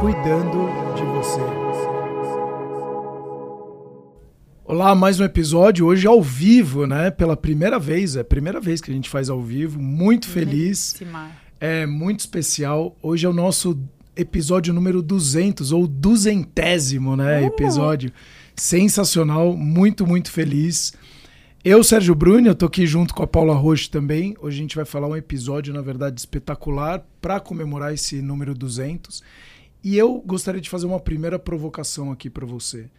cuidando de você. Olá, mais um episódio hoje ao vivo, né? Pela primeira vez, é a primeira vez que a gente faz ao vivo. Muito feliz. É muito especial. Hoje é o nosso episódio número 200 ou duzentésimo, né? Uh! Episódio sensacional, muito, muito feliz. Eu, Sérgio Bruni, eu tô aqui junto com a Paula Rocha também. Hoje a gente vai falar um episódio, na verdade, espetacular para comemorar esse número 200. E eu gostaria de fazer uma primeira provocação aqui para você.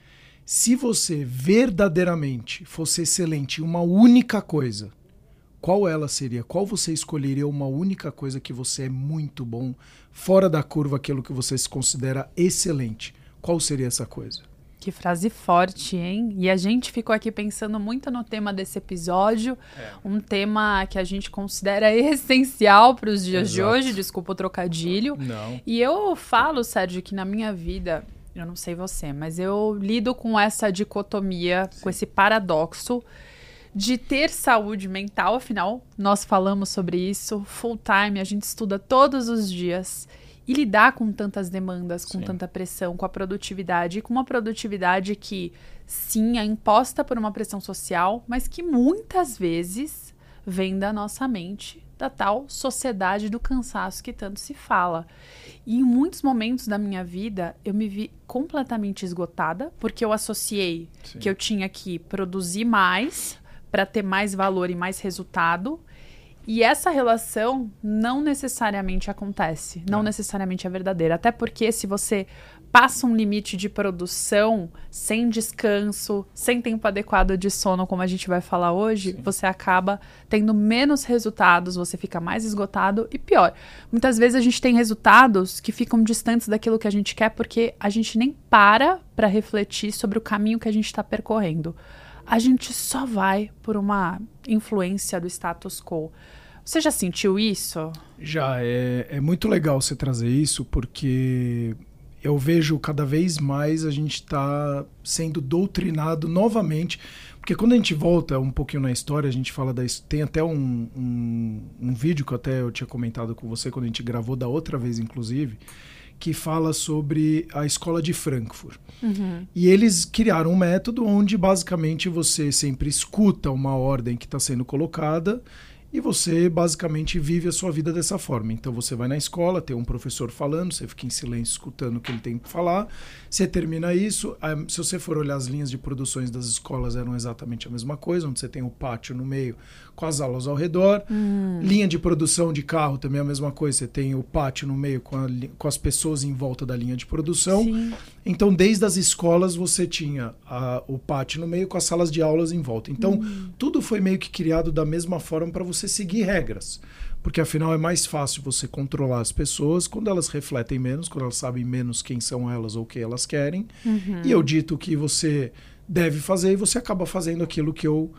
Se você verdadeiramente fosse excelente em uma única coisa, qual ela seria? Qual você escolheria uma única coisa que você é muito bom, fora da curva, aquilo que você se considera excelente? Qual seria essa coisa? Que frase forte, hein? E a gente ficou aqui pensando muito no tema desse episódio, é. um tema que a gente considera essencial para os dias Exato. de hoje, desculpa o trocadilho. Não. E eu falo, Sérgio, que na minha vida, eu não sei você, mas eu lido com essa dicotomia, Sim. com esse paradoxo de ter saúde mental, afinal, nós falamos sobre isso full time, a gente estuda todos os dias e lidar com tantas demandas, com sim. tanta pressão, com a produtividade, e com uma produtividade que, sim, é imposta por uma pressão social, mas que muitas vezes vem da nossa mente, da tal sociedade do cansaço que tanto se fala. E em muitos momentos da minha vida, eu me vi completamente esgotada, porque eu associei sim. que eu tinha que produzir mais para ter mais valor e mais resultado e essa relação não necessariamente acontece, não é. necessariamente é verdadeira. Até porque se você passa um limite de produção sem descanso, sem tempo adequado de sono, como a gente vai falar hoje, Sim. você acaba tendo menos resultados, você fica mais esgotado e pior. Muitas vezes a gente tem resultados que ficam distantes daquilo que a gente quer porque a gente nem para para refletir sobre o caminho que a gente está percorrendo a gente só vai por uma influência do status quo. Você já sentiu isso? Já, é, é muito legal você trazer isso, porque eu vejo cada vez mais a gente está sendo doutrinado novamente. Porque quando a gente volta um pouquinho na história, a gente fala da. Tem até um, um, um vídeo que até eu tinha comentado com você quando a gente gravou da outra vez, inclusive que fala sobre a escola de Frankfurt. Uhum. E eles criaram um método onde basicamente você sempre escuta uma ordem que está sendo colocada e você basicamente vive a sua vida dessa forma. Então você vai na escola, tem um professor falando, você fica em silêncio escutando o que ele tem que falar. Você termina isso. Se você for olhar as linhas de produções das escolas, eram exatamente a mesma coisa, onde você tem o pátio no meio com as aulas ao redor. Hum. Linha de produção de carro também é a mesma coisa. Você tem o pátio no meio com, a, com as pessoas em volta da linha de produção. Sim. Então, desde as escolas, você tinha a, o pátio no meio com as salas de aulas em volta. Então, hum. tudo foi meio que criado da mesma forma para você seguir regras. Porque afinal é mais fácil você controlar as pessoas quando elas refletem menos, quando elas sabem menos quem são elas ou o que elas querem. Uhum. E eu dito que você deve fazer e você acaba fazendo aquilo que eu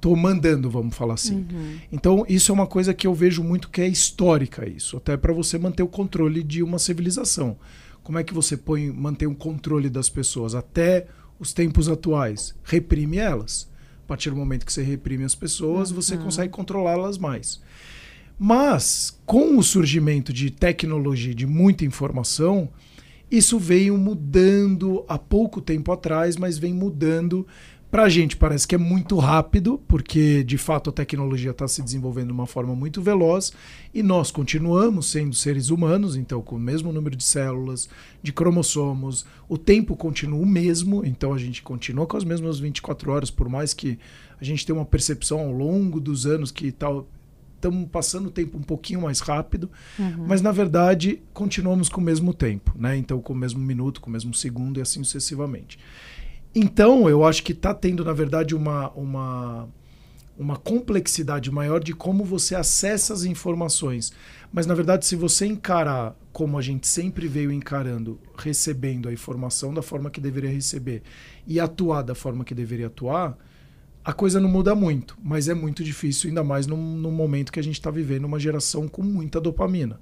tô mandando, vamos falar assim. Uhum. Então, isso é uma coisa que eu vejo muito que é histórica isso, até para você manter o controle de uma civilização. Como é que você põe manter um controle das pessoas até os tempos atuais? Reprime elas. A partir do momento que você reprime as pessoas, uhum. você consegue controlá-las mais. Mas, com o surgimento de tecnologia, de muita informação, isso veio mudando há pouco tempo atrás, mas vem mudando para a gente parece que é muito rápido, porque de fato a tecnologia está se desenvolvendo de uma forma muito veloz e nós continuamos sendo seres humanos, então com o mesmo número de células, de cromossomos, o tempo continua o mesmo, então a gente continua com as mesmas 24 horas, por mais que a gente tenha uma percepção ao longo dos anos que tal estamos passando o tempo um pouquinho mais rápido, uhum. mas na verdade continuamos com o mesmo tempo, né? Então com o mesmo minuto, com o mesmo segundo e assim sucessivamente. Então, eu acho que está tendo, na verdade, uma, uma, uma complexidade maior de como você acessa as informações. Mas, na verdade, se você encarar como a gente sempre veio encarando, recebendo a informação da forma que deveria receber e atuar da forma que deveria atuar, a coisa não muda muito. Mas é muito difícil, ainda mais no, no momento que a gente está vivendo uma geração com muita dopamina.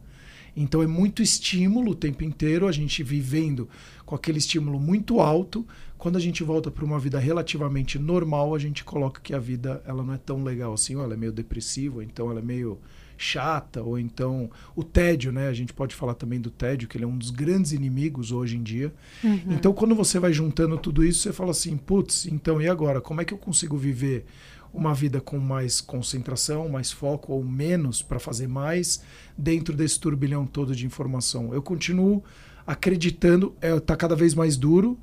Então é muito estímulo o tempo inteiro, a gente vivendo com aquele estímulo muito alto. Quando a gente volta para uma vida relativamente normal, a gente coloca que a vida ela não é tão legal assim, ou ela é meio depressiva, então ela é meio chata, ou então o tédio, né? A gente pode falar também do tédio, que ele é um dos grandes inimigos hoje em dia. Uhum. Então, quando você vai juntando tudo isso, você fala assim, putz, então e agora? Como é que eu consigo viver uma vida com mais concentração, mais foco ou menos para fazer mais dentro desse turbilhão todo de informação? Eu continuo acreditando, está é, tá cada vez mais duro,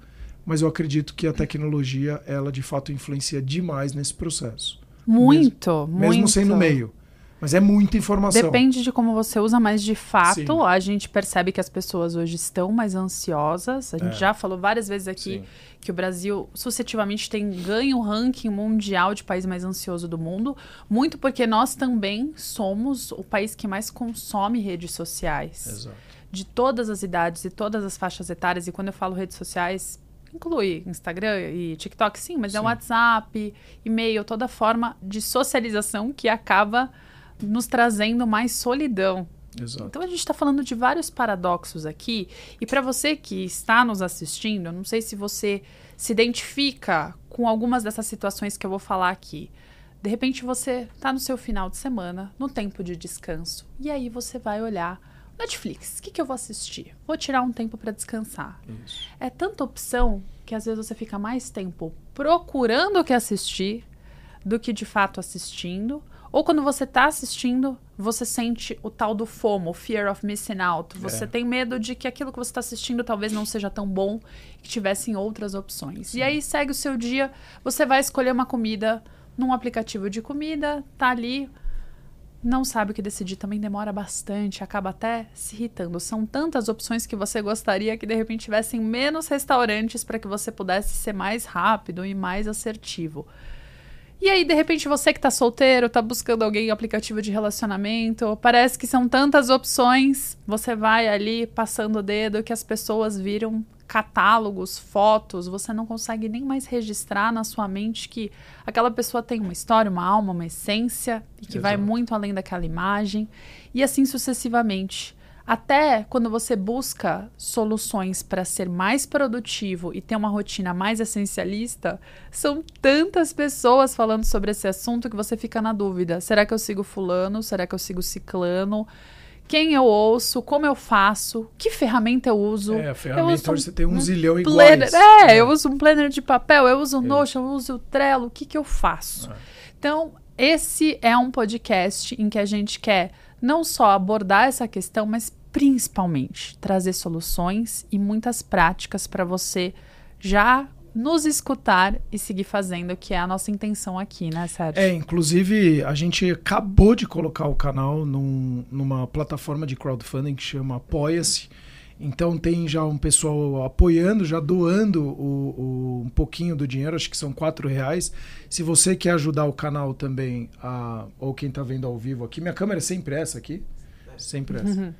mas eu acredito que a tecnologia, ela de fato influencia demais nesse processo. Muito, mesmo, muito. Mesmo sendo meio. Mas é muita informação. Depende de como você usa, mas de fato Sim. a gente percebe que as pessoas hoje estão mais ansiosas. A gente é. já falou várias vezes aqui Sim. que o Brasil sucessivamente tem ganho o ranking mundial de país mais ansioso do mundo, muito porque nós também somos o país que mais consome redes sociais. Exato. De todas as idades e todas as faixas etárias. E quando eu falo redes sociais, inclui Instagram e TikTok, sim, mas é sim. é WhatsApp, e-mail, toda forma de socialização que acaba nos trazendo mais solidão. Exato. Então a gente está falando de vários paradoxos aqui. E para você que está nos assistindo, eu não sei se você se identifica com algumas dessas situações que eu vou falar aqui. De repente você está no seu final de semana, no tempo de descanso, e aí você vai olhar Netflix, o que, que eu vou assistir? Vou tirar um tempo para descansar. Isso. É tanta opção que às vezes você fica mais tempo procurando o que assistir do que de fato assistindo. Ou quando você está assistindo, você sente o tal do FOMO, Fear of Missing Out. Você é. tem medo de que aquilo que você está assistindo talvez não seja tão bom, que tivessem outras opções. Sim. E aí segue o seu dia, você vai escolher uma comida num aplicativo de comida, tá ali, não sabe o que decidir, também demora bastante, acaba até se irritando. São tantas opções que você gostaria que de repente tivessem menos restaurantes para que você pudesse ser mais rápido e mais assertivo. E aí, de repente, você que tá solteiro, tá buscando alguém em aplicativo de relacionamento, parece que são tantas opções, você vai ali passando o dedo que as pessoas viram catálogos, fotos, você não consegue nem mais registrar na sua mente que aquela pessoa tem uma história, uma alma, uma essência e que Exato. vai muito além daquela imagem, e assim sucessivamente. Até quando você busca soluções para ser mais produtivo e ter uma rotina mais essencialista, são tantas pessoas falando sobre esse assunto que você fica na dúvida: será que eu sigo Fulano? Será que eu sigo Ciclano? Quem eu ouço? Como eu faço? Que ferramenta eu uso? É, a ferramenta hoje você tem um, um zilhão planner, iguais. É, é, eu uso um planner de papel, eu uso o Notion, eu uso o Trello. O que, que eu faço? É. Então, esse é um podcast em que a gente quer não só abordar essa questão, mas principalmente trazer soluções e muitas práticas para você já nos escutar e seguir fazendo, que é a nossa intenção aqui, né, Sérgio? É, inclusive a gente acabou de colocar o canal num, numa plataforma de crowdfunding que chama Apoia-se. Então tem já um pessoal apoiando, já doando o, o, um pouquinho do dinheiro, acho que são quatro reais. Se você quer ajudar o canal também, a, ou quem está vendo ao vivo aqui, minha câmera é sempre essa aqui, sempre essa. Uhum.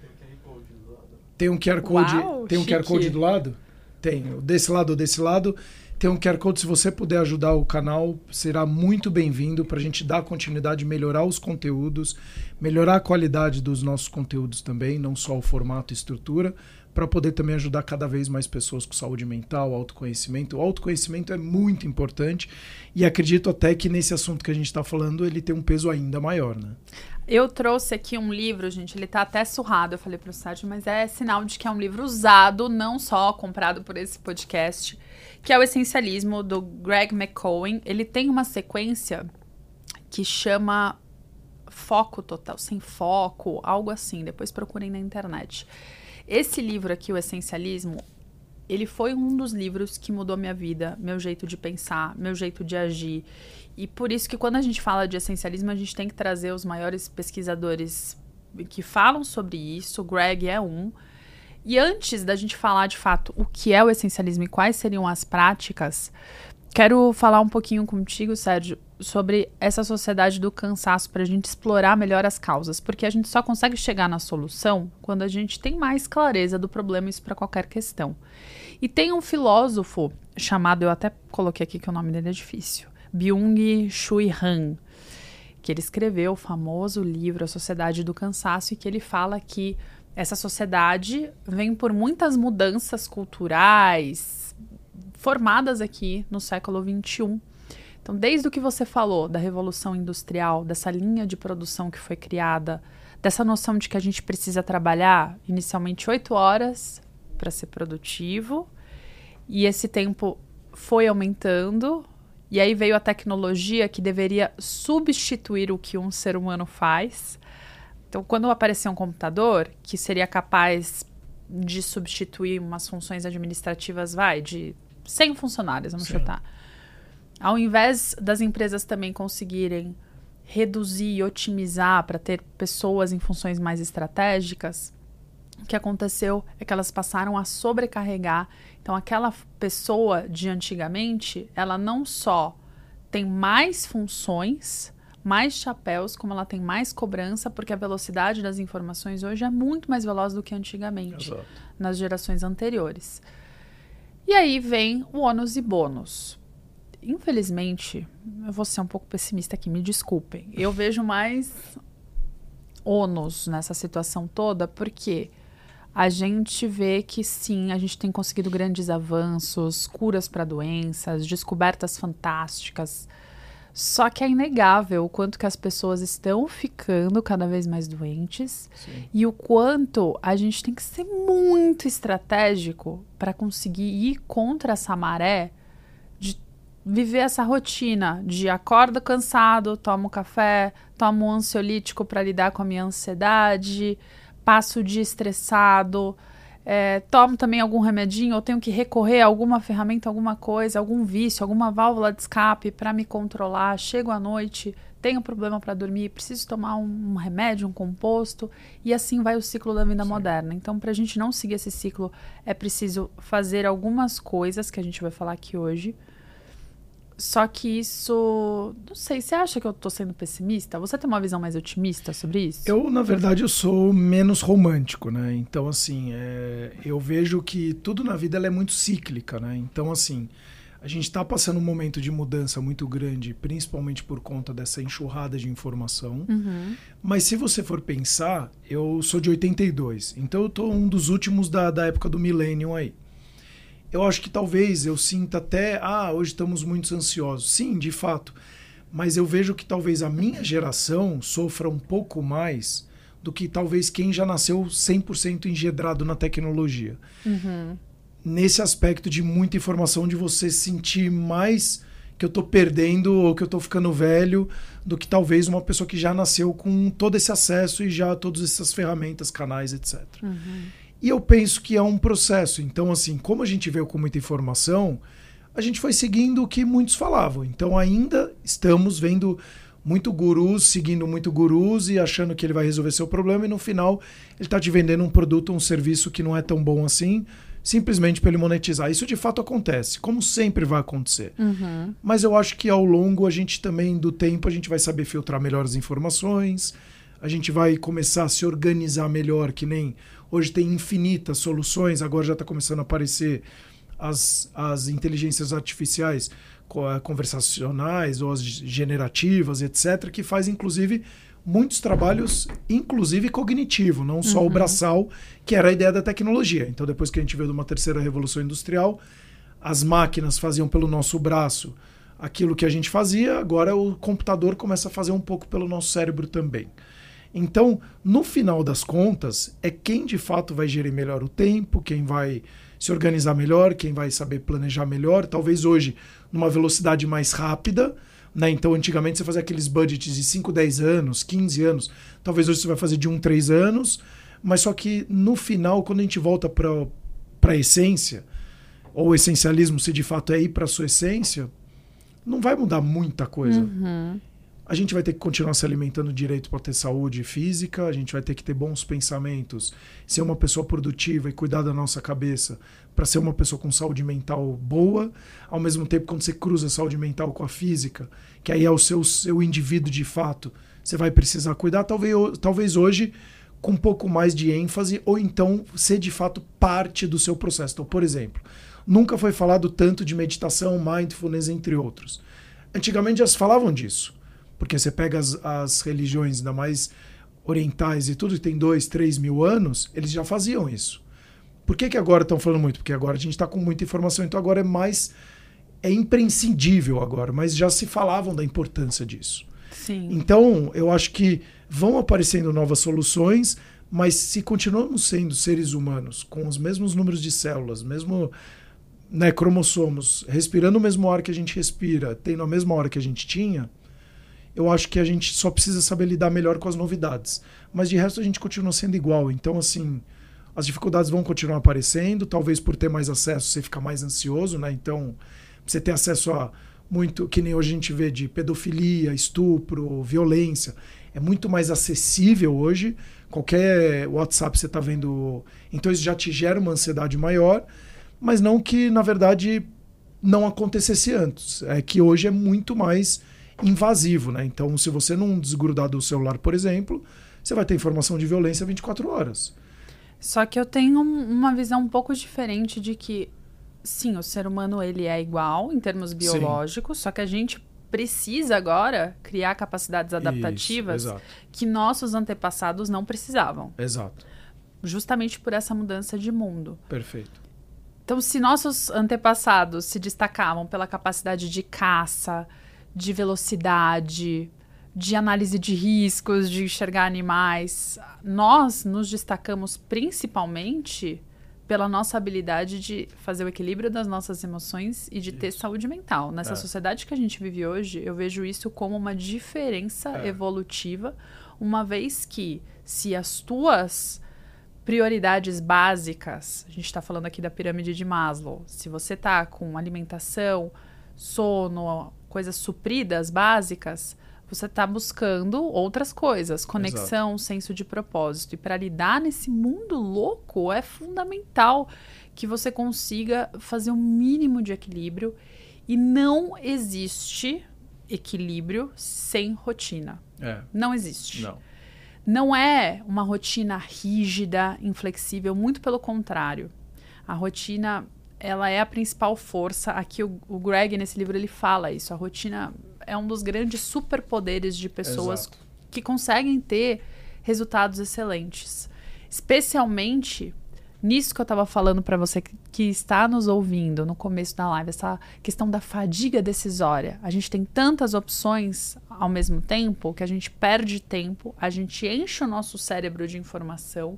Tem um QR Code, Uau, tem um chique. QR Code do lado? Tem. Desse lado ou desse lado. Tem um QR Code, se você puder ajudar o canal, será muito bem-vindo para a gente dar continuidade, melhorar os conteúdos, melhorar a qualidade dos nossos conteúdos também, não só o formato e estrutura, para poder também ajudar cada vez mais pessoas com saúde mental, autoconhecimento. O autoconhecimento é muito importante e acredito até que nesse assunto que a gente está falando ele tem um peso ainda maior, né? Eu trouxe aqui um livro, gente, ele tá até surrado, eu falei pro Sérgio, mas é sinal de que é um livro usado, não só comprado por esse podcast, que é o Essencialismo, do Greg McCohen. Ele tem uma sequência que chama Foco Total, Sem Foco, algo assim, depois procurem na internet. Esse livro aqui, o Essencialismo, ele foi um dos livros que mudou minha vida, meu jeito de pensar, meu jeito de agir. E por isso que quando a gente fala de essencialismo, a gente tem que trazer os maiores pesquisadores que falam sobre isso. O Greg é um. E antes da gente falar de fato o que é o essencialismo e quais seriam as práticas, quero falar um pouquinho contigo, Sérgio, sobre essa sociedade do cansaço para a gente explorar melhor as causas, porque a gente só consegue chegar na solução quando a gente tem mais clareza do problema, isso para qualquer questão. E tem um filósofo chamado, eu até coloquei aqui que o nome dele é difícil, Byung-Chul Han, que ele escreveu o famoso livro A Sociedade do Cansaço e que ele fala que essa sociedade vem por muitas mudanças culturais formadas aqui no século XXI. Então, desde o que você falou da revolução industrial, dessa linha de produção que foi criada, dessa noção de que a gente precisa trabalhar inicialmente oito horas para ser produtivo, e esse tempo foi aumentando, e aí veio a tecnologia que deveria substituir o que um ser humano faz. Então, quando aparecer um computador que seria capaz de substituir umas funções administrativas, vai, de 100 funcionários, vamos Sim. chutar. Ao invés das empresas também conseguirem reduzir e otimizar para ter pessoas em funções mais estratégicas, o que aconteceu é que elas passaram a sobrecarregar. Então, aquela pessoa de antigamente, ela não só tem mais funções, mais chapéus, como ela tem mais cobrança, porque a velocidade das informações hoje é muito mais veloz do que antigamente, Exato. nas gerações anteriores. E aí vem o ônus e bônus. Infelizmente, eu vou ser um pouco pessimista aqui, me desculpem. Eu vejo mais ônus nessa situação toda, porque a gente vê que sim, a gente tem conseguido grandes avanços, curas para doenças, descobertas fantásticas. Só que é inegável o quanto que as pessoas estão ficando cada vez mais doentes Sim. e o quanto a gente tem que ser muito estratégico para conseguir ir contra essa maré viver essa rotina de acorda cansado, tomo café, tomo um ansiolítico para lidar com a minha ansiedade, passo o dia estressado, é, tomo também algum remedinho, ou tenho que recorrer a alguma ferramenta, alguma coisa, algum vício, alguma válvula de escape para me controlar. Chego à noite, tenho problema para dormir, preciso tomar um, um, remédio, um composto, e assim vai o ciclo da vida Sim. moderna. Então, para a gente não seguir esse ciclo, é preciso fazer algumas coisas que a gente vai falar aqui hoje só que isso. Não sei, você acha que eu tô sendo pessimista? Você tem uma visão mais otimista sobre isso? Eu, na verdade, eu sou menos romântico, né? Então, assim, é, eu vejo que tudo na vida é muito cíclica, né? Então, assim, a gente está passando um momento de mudança muito grande, principalmente por conta dessa enxurrada de informação. Uhum. Mas se você for pensar, eu sou de 82, então eu tô um dos últimos da, da época do Millennium aí eu acho que talvez eu sinta até, ah, hoje estamos muito ansiosos. Sim, de fato. Mas eu vejo que talvez a minha geração sofra um pouco mais do que talvez quem já nasceu 100% engedrado na tecnologia. Uhum. Nesse aspecto de muita informação, de você sentir mais que eu estou perdendo ou que eu estou ficando velho do que talvez uma pessoa que já nasceu com todo esse acesso e já todas essas ferramentas, canais, etc. Uhum. E eu penso que é um processo. Então, assim, como a gente veio com muita informação, a gente foi seguindo o que muitos falavam. Então, ainda estamos vendo muito gurus, seguindo muito gurus e achando que ele vai resolver seu problema, e no final ele está te vendendo um produto, um serviço que não é tão bom assim, simplesmente para ele monetizar. Isso de fato acontece, como sempre vai acontecer. Uhum. Mas eu acho que ao longo a gente também, do tempo, a gente vai saber filtrar melhor as informações, a gente vai começar a se organizar melhor, que nem Hoje tem infinitas soluções, agora já está começando a aparecer as, as inteligências artificiais eh, conversacionais ou as generativas, etc., que faz inclusive muitos trabalhos, inclusive cognitivo, não só uhum. o braçal, que era a ideia da tecnologia. Então, depois que a gente veio de uma terceira revolução industrial, as máquinas faziam pelo nosso braço aquilo que a gente fazia, agora o computador começa a fazer um pouco pelo nosso cérebro também. Então, no final das contas, é quem de fato vai gerir melhor o tempo, quem vai se organizar melhor, quem vai saber planejar melhor. Talvez hoje, numa velocidade mais rápida. Né? Então, antigamente você fazia aqueles budgets de 5, 10 anos, 15 anos. Talvez hoje você vai fazer de 1, 3 anos. Mas só que no final, quando a gente volta para a essência, ou o essencialismo, se de fato é ir para a sua essência, não vai mudar muita coisa. Uhum. A gente vai ter que continuar se alimentando direito para ter saúde física, a gente vai ter que ter bons pensamentos, ser uma pessoa produtiva e cuidar da nossa cabeça para ser uma pessoa com saúde mental boa. Ao mesmo tempo, quando você cruza a saúde mental com a física, que aí é o seu, seu indivíduo de fato, você vai precisar cuidar. Talvez, talvez hoje com um pouco mais de ênfase, ou então ser de fato parte do seu processo. Então, por exemplo, nunca foi falado tanto de meditação, mindfulness, entre outros. Antigamente já se falavam disso. Porque você pega as, as religiões, ainda mais orientais e tudo que tem dois, três mil anos, eles já faziam isso. Por que, que agora estão falando muito? Porque agora a gente está com muita informação, então agora é mais. É imprescindível agora, mas já se falavam da importância disso. Sim. Então, eu acho que vão aparecendo novas soluções, mas se continuamos sendo seres humanos com os mesmos números de células, mesmo né, cromossomos, respirando o mesmo ar que a gente respira, tendo a mesma hora que a gente tinha, eu acho que a gente só precisa saber lidar melhor com as novidades. Mas de resto a gente continua sendo igual. Então, assim, as dificuldades vão continuar aparecendo, talvez por ter mais acesso você fica mais ansioso, né? Então, você ter acesso a muito, que nem hoje a gente vê de pedofilia, estupro, violência, é muito mais acessível hoje. Qualquer WhatsApp você está vendo. Então, isso já te gera uma ansiedade maior, mas não que, na verdade, não acontecesse antes. É que hoje é muito mais invasivo, né? Então, se você não desgrudar do celular, por exemplo, você vai ter informação de violência 24 horas. Só que eu tenho uma visão um pouco diferente de que, sim, o ser humano ele é igual em termos biológicos, sim. só que a gente precisa agora criar capacidades adaptativas Isso, que nossos antepassados não precisavam. Exato. Justamente por essa mudança de mundo. Perfeito. Então, se nossos antepassados se destacavam pela capacidade de caça, de velocidade, de análise de riscos, de enxergar animais. Nós nos destacamos principalmente pela nossa habilidade de fazer o equilíbrio das nossas emoções e de isso. ter saúde mental. Nessa é. sociedade que a gente vive hoje, eu vejo isso como uma diferença é. evolutiva, uma vez que se as tuas prioridades básicas, a gente está falando aqui da pirâmide de Maslow, se você está com alimentação, sono, coisas supridas básicas, você está buscando outras coisas, conexão, Exato. senso de propósito. E para lidar nesse mundo louco, é fundamental que você consiga fazer um mínimo de equilíbrio. E não existe equilíbrio sem rotina. É. Não existe. Não. Não é uma rotina rígida, inflexível, muito pelo contrário. A rotina ela é a principal força. Aqui o, o Greg nesse livro ele fala isso. A rotina é um dos grandes superpoderes de pessoas Exato. que conseguem ter resultados excelentes. Especialmente nisso que eu estava falando para você que, que, está nos ouvindo no começo da live, essa questão da fadiga decisória. A gente tem tantas opções ao mesmo tempo que a gente perde tempo, a gente enche o nosso cérebro de informação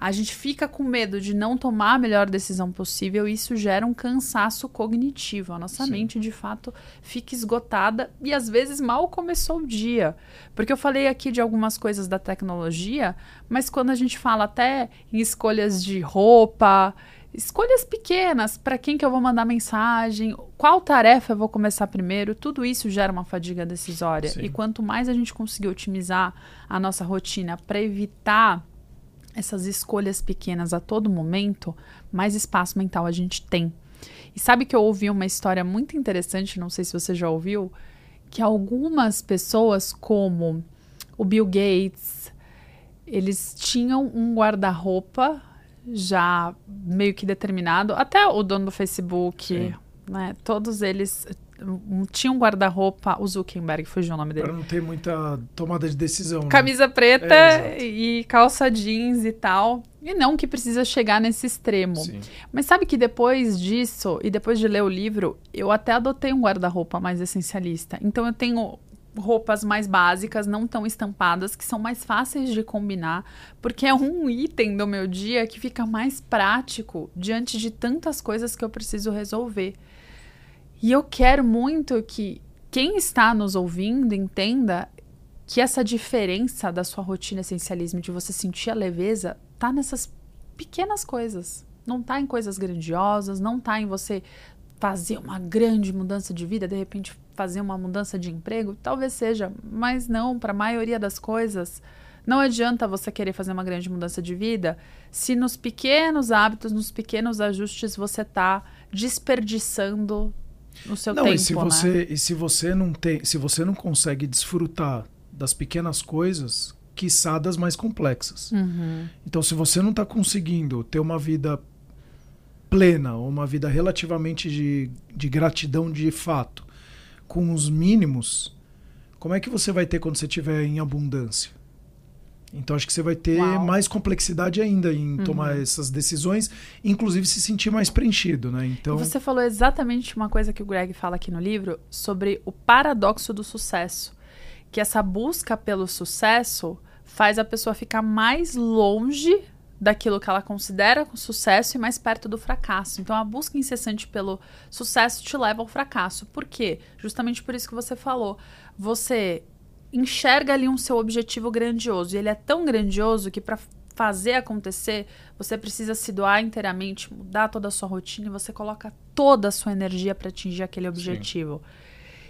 a gente fica com medo de não tomar a melhor decisão possível e isso gera um cansaço cognitivo. A nossa Sim. mente, de fato, fica esgotada e às vezes mal começou o dia. Porque eu falei aqui de algumas coisas da tecnologia, mas quando a gente fala até em escolhas de roupa, escolhas pequenas, para quem que eu vou mandar mensagem, qual tarefa eu vou começar primeiro, tudo isso gera uma fadiga decisória. Sim. E quanto mais a gente conseguir otimizar a nossa rotina para evitar essas escolhas pequenas a todo momento, mais espaço mental a gente tem. E sabe que eu ouvi uma história muito interessante, não sei se você já ouviu, que algumas pessoas, como o Bill Gates, eles tinham um guarda-roupa já meio que determinado, até o dono do Facebook, né? Todos eles tinha um guarda-roupa, o Zuckerberg, fugiu o nome dele. Para não ter muita tomada de decisão. Né? Camisa né? preta é, e calça jeans e tal. E não que precisa chegar nesse extremo. Sim. Mas sabe que depois disso, e depois de ler o livro, eu até adotei um guarda-roupa mais essencialista. Então eu tenho roupas mais básicas, não tão estampadas, que são mais fáceis de combinar, porque é um item do meu dia que fica mais prático diante de tantas coisas que eu preciso resolver. E eu quero muito que quem está nos ouvindo entenda que essa diferença da sua rotina essencialismo, de você sentir a leveza, tá nessas pequenas coisas. Não tá em coisas grandiosas, não tá em você fazer uma grande mudança de vida, de repente fazer uma mudança de emprego, talvez seja, mas não, para a maioria das coisas, não adianta você querer fazer uma grande mudança de vida se nos pequenos hábitos, nos pequenos ajustes você tá desperdiçando no seu não, tempo, e se né? você e se você não tem, se você não consegue desfrutar das pequenas coisas, quiçá das mais complexas. Uhum. Então, se você não está conseguindo ter uma vida plena, ou uma vida relativamente de, de gratidão de fato, com os mínimos, como é que você vai ter quando você estiver em abundância? Então acho que você vai ter Uau. mais complexidade ainda em uhum. tomar essas decisões, inclusive se sentir mais preenchido, né? Então e você falou exatamente uma coisa que o Greg fala aqui no livro sobre o paradoxo do sucesso, que essa busca pelo sucesso faz a pessoa ficar mais longe daquilo que ela considera sucesso e mais perto do fracasso. Então a busca incessante pelo sucesso te leva ao fracasso. Por quê? Justamente por isso que você falou. Você enxerga ali um seu objetivo grandioso e ele é tão grandioso que para fazer acontecer, você precisa se doar inteiramente, mudar toda a sua rotina e você coloca toda a sua energia para atingir aquele objetivo. Sim.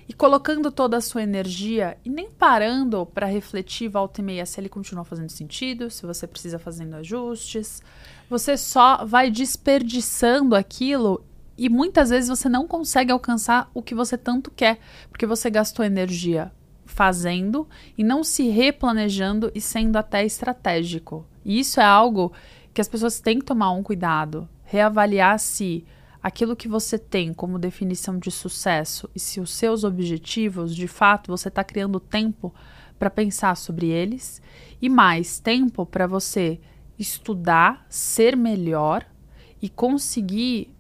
E colocando toda a sua energia e nem parando para refletir volta e meia se ele continua fazendo sentido, se você precisa fazendo ajustes. Você só vai desperdiçando aquilo e muitas vezes você não consegue alcançar o que você tanto quer, porque você gastou energia fazendo e não se replanejando e sendo até estratégico. E isso é algo que as pessoas têm que tomar um cuidado, reavaliar se aquilo que você tem como definição de sucesso e se os seus objetivos, de fato, você está criando tempo para pensar sobre eles e mais tempo para você estudar, ser melhor e conseguir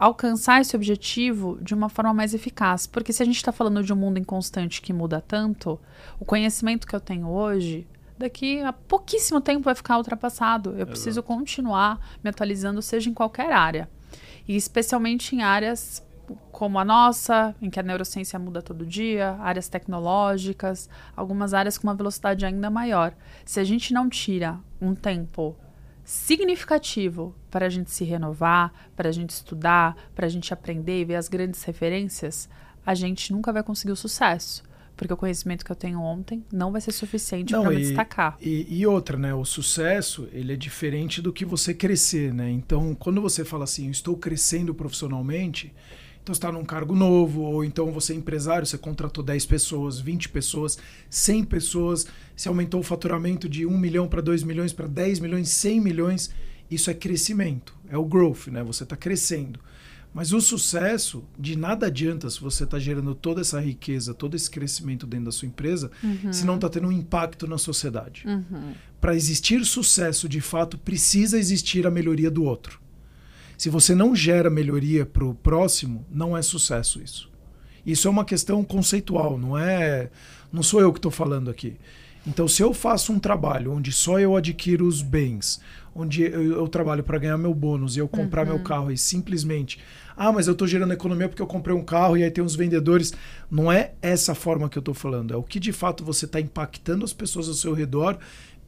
alcançar esse objetivo de uma forma mais eficaz. Porque se a gente está falando de um mundo inconstante que muda tanto, o conhecimento que eu tenho hoje, daqui a pouquíssimo tempo vai ficar ultrapassado. Eu Exato. preciso continuar me atualizando, seja em qualquer área. E especialmente em áreas como a nossa, em que a neurociência muda todo dia, áreas tecnológicas, algumas áreas com uma velocidade ainda maior. Se a gente não tira um tempo significativo para a gente se renovar, para a gente estudar, para a gente aprender e ver as grandes referências, a gente nunca vai conseguir o sucesso. Porque o conhecimento que eu tenho ontem não vai ser suficiente para me destacar. E, e, outra, né? O sucesso, ele é diferente do que você crescer, né? Então, quando você fala assim, eu estou crescendo profissionalmente, então você está num cargo novo, ou então você é empresário, você contratou 10 pessoas, 20 pessoas, 100 pessoas, você aumentou o faturamento de 1 milhão para 2 milhões, para 10 milhões, 100 milhões. Isso é crescimento, é o growth, né? Você está crescendo. Mas o sucesso, de nada adianta se você está gerando toda essa riqueza, todo esse crescimento dentro da sua empresa, uhum. se não está tendo um impacto na sociedade. Uhum. Para existir sucesso, de fato, precisa existir a melhoria do outro. Se você não gera melhoria para o próximo, não é sucesso isso. Isso é uma questão conceitual, não é. Não sou eu que estou falando aqui. Então, se eu faço um trabalho onde só eu adquiro os bens, onde eu, eu trabalho para ganhar meu bônus e eu comprar uhum. meu carro e simplesmente, ah, mas eu estou gerando economia porque eu comprei um carro e aí tem os vendedores. Não é essa forma que eu estou falando. É o que de fato você está impactando as pessoas ao seu redor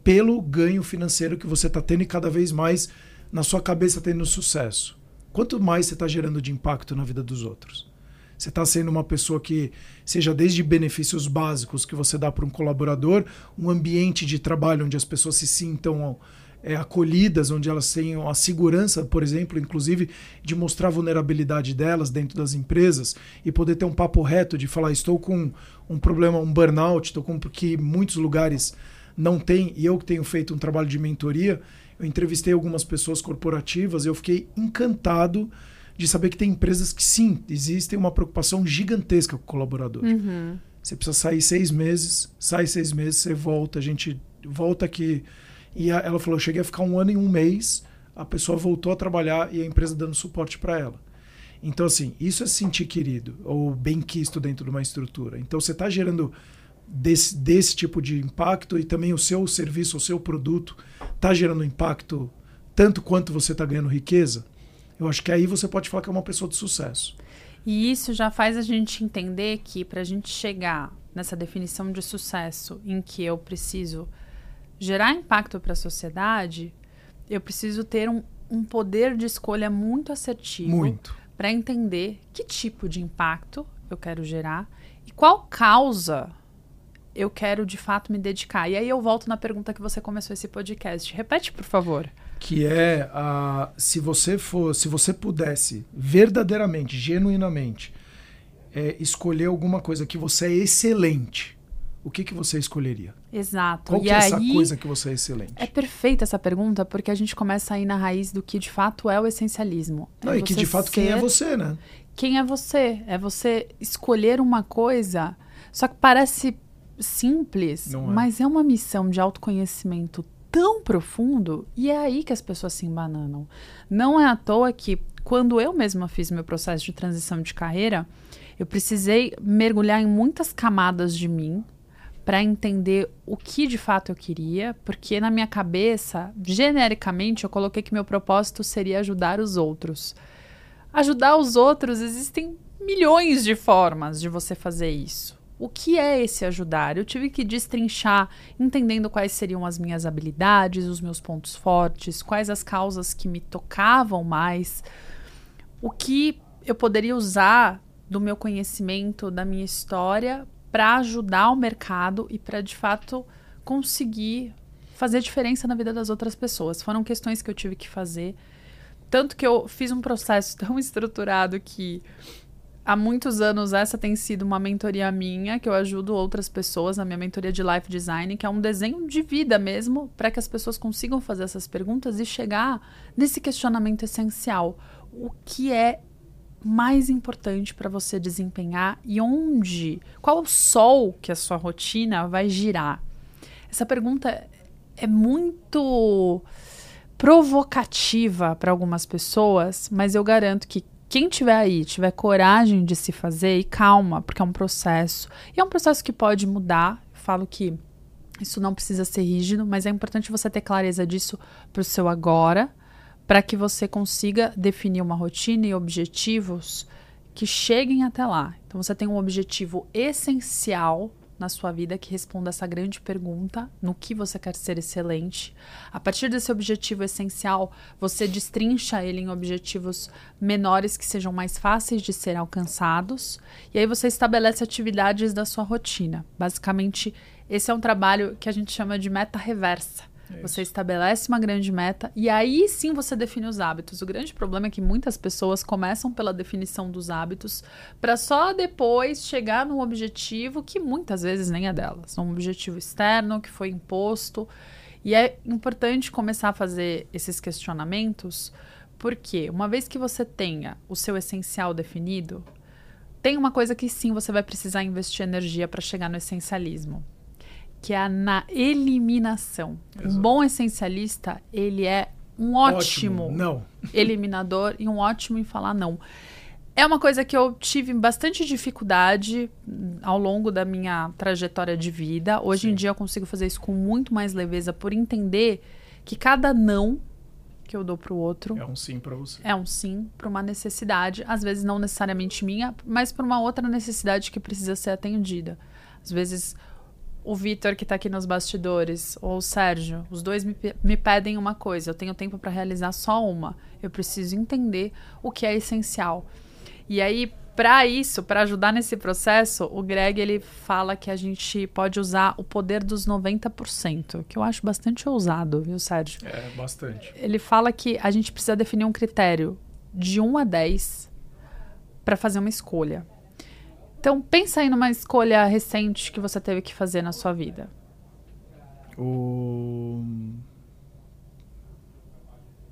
pelo ganho financeiro que você está tendo e cada vez mais na sua cabeça tendo sucesso, quanto mais você está gerando de impacto na vida dos outros? Você está sendo uma pessoa que, seja desde benefícios básicos que você dá para um colaborador, um ambiente de trabalho onde as pessoas se sintam é, acolhidas, onde elas tenham a segurança, por exemplo, inclusive, de mostrar a vulnerabilidade delas dentro das empresas e poder ter um papo reto de falar: estou com um problema, um burnout, estou com que muitos lugares não têm, e eu que tenho feito um trabalho de mentoria eu entrevistei algumas pessoas corporativas e eu fiquei encantado de saber que tem empresas que sim, existe uma preocupação gigantesca com o colaborador. Uhum. Você precisa sair seis meses, sai seis meses, você volta, a gente volta aqui. E a, ela falou: eu cheguei a ficar um ano e um mês, a pessoa voltou a trabalhar e a empresa dando suporte para ela. Então, assim, isso é sentir querido ou bem quisto dentro de uma estrutura. Então, você está gerando desse, desse tipo de impacto e também o seu serviço, o seu produto está gerando impacto tanto quanto você está ganhando riqueza, eu acho que aí você pode falar que é uma pessoa de sucesso. E isso já faz a gente entender que para a gente chegar nessa definição de sucesso em que eu preciso gerar impacto para a sociedade, eu preciso ter um, um poder de escolha muito assertivo. Muito. Para entender que tipo de impacto eu quero gerar e qual causa eu quero de fato me dedicar. E aí eu volto na pergunta que você começou esse podcast. Repete, por favor. Que é uh, se você for, se você pudesse verdadeiramente, genuinamente, é, escolher alguma coisa que você é excelente, o que, que você escolheria? Exato. Qual que é essa coisa que você é excelente? É perfeita essa pergunta, porque a gente começa a ir na raiz do que de fato é o essencialismo. Não, é e que de fato ser... quem é você, né? Quem é você? É você escolher uma coisa. Só que parece simples, é. mas é uma missão de autoconhecimento tão profundo e é aí que as pessoas se embananam. Não é à toa que quando eu mesma fiz meu processo de transição de carreira, eu precisei mergulhar em muitas camadas de mim para entender o que de fato eu queria, porque na minha cabeça, genericamente, eu coloquei que meu propósito seria ajudar os outros. Ajudar os outros, existem milhões de formas de você fazer isso. O que é esse ajudar? Eu tive que destrinchar, entendendo quais seriam as minhas habilidades, os meus pontos fortes, quais as causas que me tocavam mais, o que eu poderia usar do meu conhecimento, da minha história, para ajudar o mercado e para de fato conseguir fazer diferença na vida das outras pessoas. Foram questões que eu tive que fazer. Tanto que eu fiz um processo tão estruturado que há muitos anos essa tem sido uma mentoria minha, que eu ajudo outras pessoas, na minha mentoria de life design, que é um desenho de vida mesmo, para que as pessoas consigam fazer essas perguntas e chegar nesse questionamento essencial. O que é mais importante para você desempenhar e onde, qual o sol que a sua rotina vai girar? Essa pergunta é muito provocativa para algumas pessoas, mas eu garanto que quem tiver aí, tiver coragem de se fazer e calma, porque é um processo. E é um processo que pode mudar. Falo que isso não precisa ser rígido, mas é importante você ter clareza disso para o seu agora, para que você consiga definir uma rotina e objetivos que cheguem até lá. Então você tem um objetivo essencial na sua vida que responda essa grande pergunta: no que você quer ser excelente? A partir desse objetivo essencial, você destrincha ele em objetivos menores que sejam mais fáceis de ser alcançados, e aí você estabelece atividades da sua rotina. Basicamente, esse é um trabalho que a gente chama de meta reversa. Você estabelece uma grande meta e aí sim você define os hábitos. O grande problema é que muitas pessoas começam pela definição dos hábitos para só depois chegar no objetivo que muitas vezes nem é delas. Um objetivo externo que foi imposto. E é importante começar a fazer esses questionamentos, porque uma vez que você tenha o seu essencial definido, tem uma coisa que sim você vai precisar investir energia para chegar no essencialismo que é na eliminação. Exato. Um bom essencialista, ele é um ótimo, ótimo não. eliminador e um ótimo em falar não. É uma coisa que eu tive bastante dificuldade ao longo da minha trajetória de vida. Hoje Sim. em dia eu consigo fazer isso com muito mais leveza por entender que cada não que eu dou para o outro é um sim para você. É um sim para uma necessidade, às vezes não necessariamente minha, mas para uma outra necessidade que precisa ser atendida. Às vezes o Vitor que está aqui nos bastidores ou o Sérgio, os dois me, me pedem uma coisa, eu tenho tempo para realizar só uma. Eu preciso entender o que é essencial. E aí, para isso, para ajudar nesse processo, o Greg ele fala que a gente pode usar o poder dos 90%, que eu acho bastante ousado, viu, Sérgio? É, bastante. Ele fala que a gente precisa definir um critério de 1 a 10 para fazer uma escolha. Então, pensa aí numa escolha recente que você teve que fazer na sua vida. O...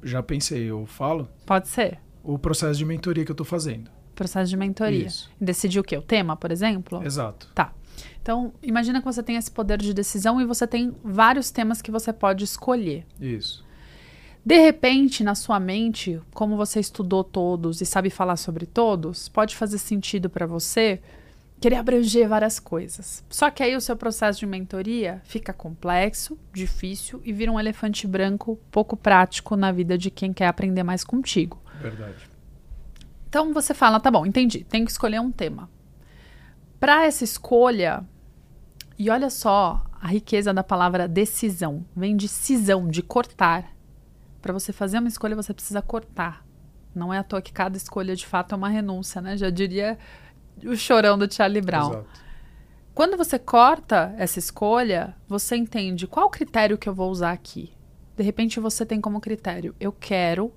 Já pensei, eu falo? Pode ser. O processo de mentoria que eu estou fazendo. Processo de mentoria. Isso. Decidir o quê? O tema, por exemplo? Exato. Tá. Então, imagina que você tem esse poder de decisão e você tem vários temas que você pode escolher. Isso. De repente, na sua mente, como você estudou todos e sabe falar sobre todos, pode fazer sentido para você querer abranger várias coisas. Só que aí o seu processo de mentoria fica complexo, difícil e vira um elefante branco pouco prático na vida de quem quer aprender mais contigo. Verdade. Então você fala, tá bom, entendi, tenho que escolher um tema. Para essa escolha, e olha só a riqueza da palavra decisão, vem de cisão, de cortar. Para você fazer uma escolha, você precisa cortar. Não é à toa que cada escolha de fato é uma renúncia, né? Já diria o chorão do Charlie Brown. Exato. Quando você corta essa escolha, você entende qual critério que eu vou usar aqui. De repente você tem como critério, eu quero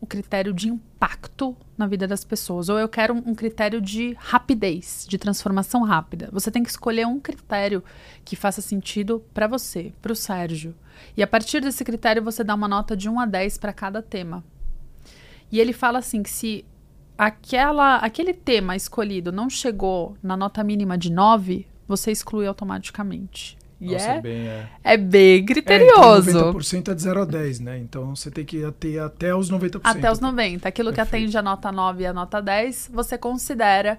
o critério de impacto na vida das pessoas, ou eu quero um critério de rapidez, de transformação rápida. Você tem que escolher um critério que faça sentido para você, para o Sérgio. E a partir desse critério você dá uma nota de 1 a 10 para cada tema. E ele fala assim que se aquela, aquele tema escolhido não chegou na nota mínima de 9, você exclui automaticamente. E Nossa, é, é, bem, é. é bem criterioso. É, 90% é de 0 a 10, né? Então você tem que ter até os 90%. Até os 90%. Aquilo Perfeito. que atende a nota 9 e a nota 10, você considera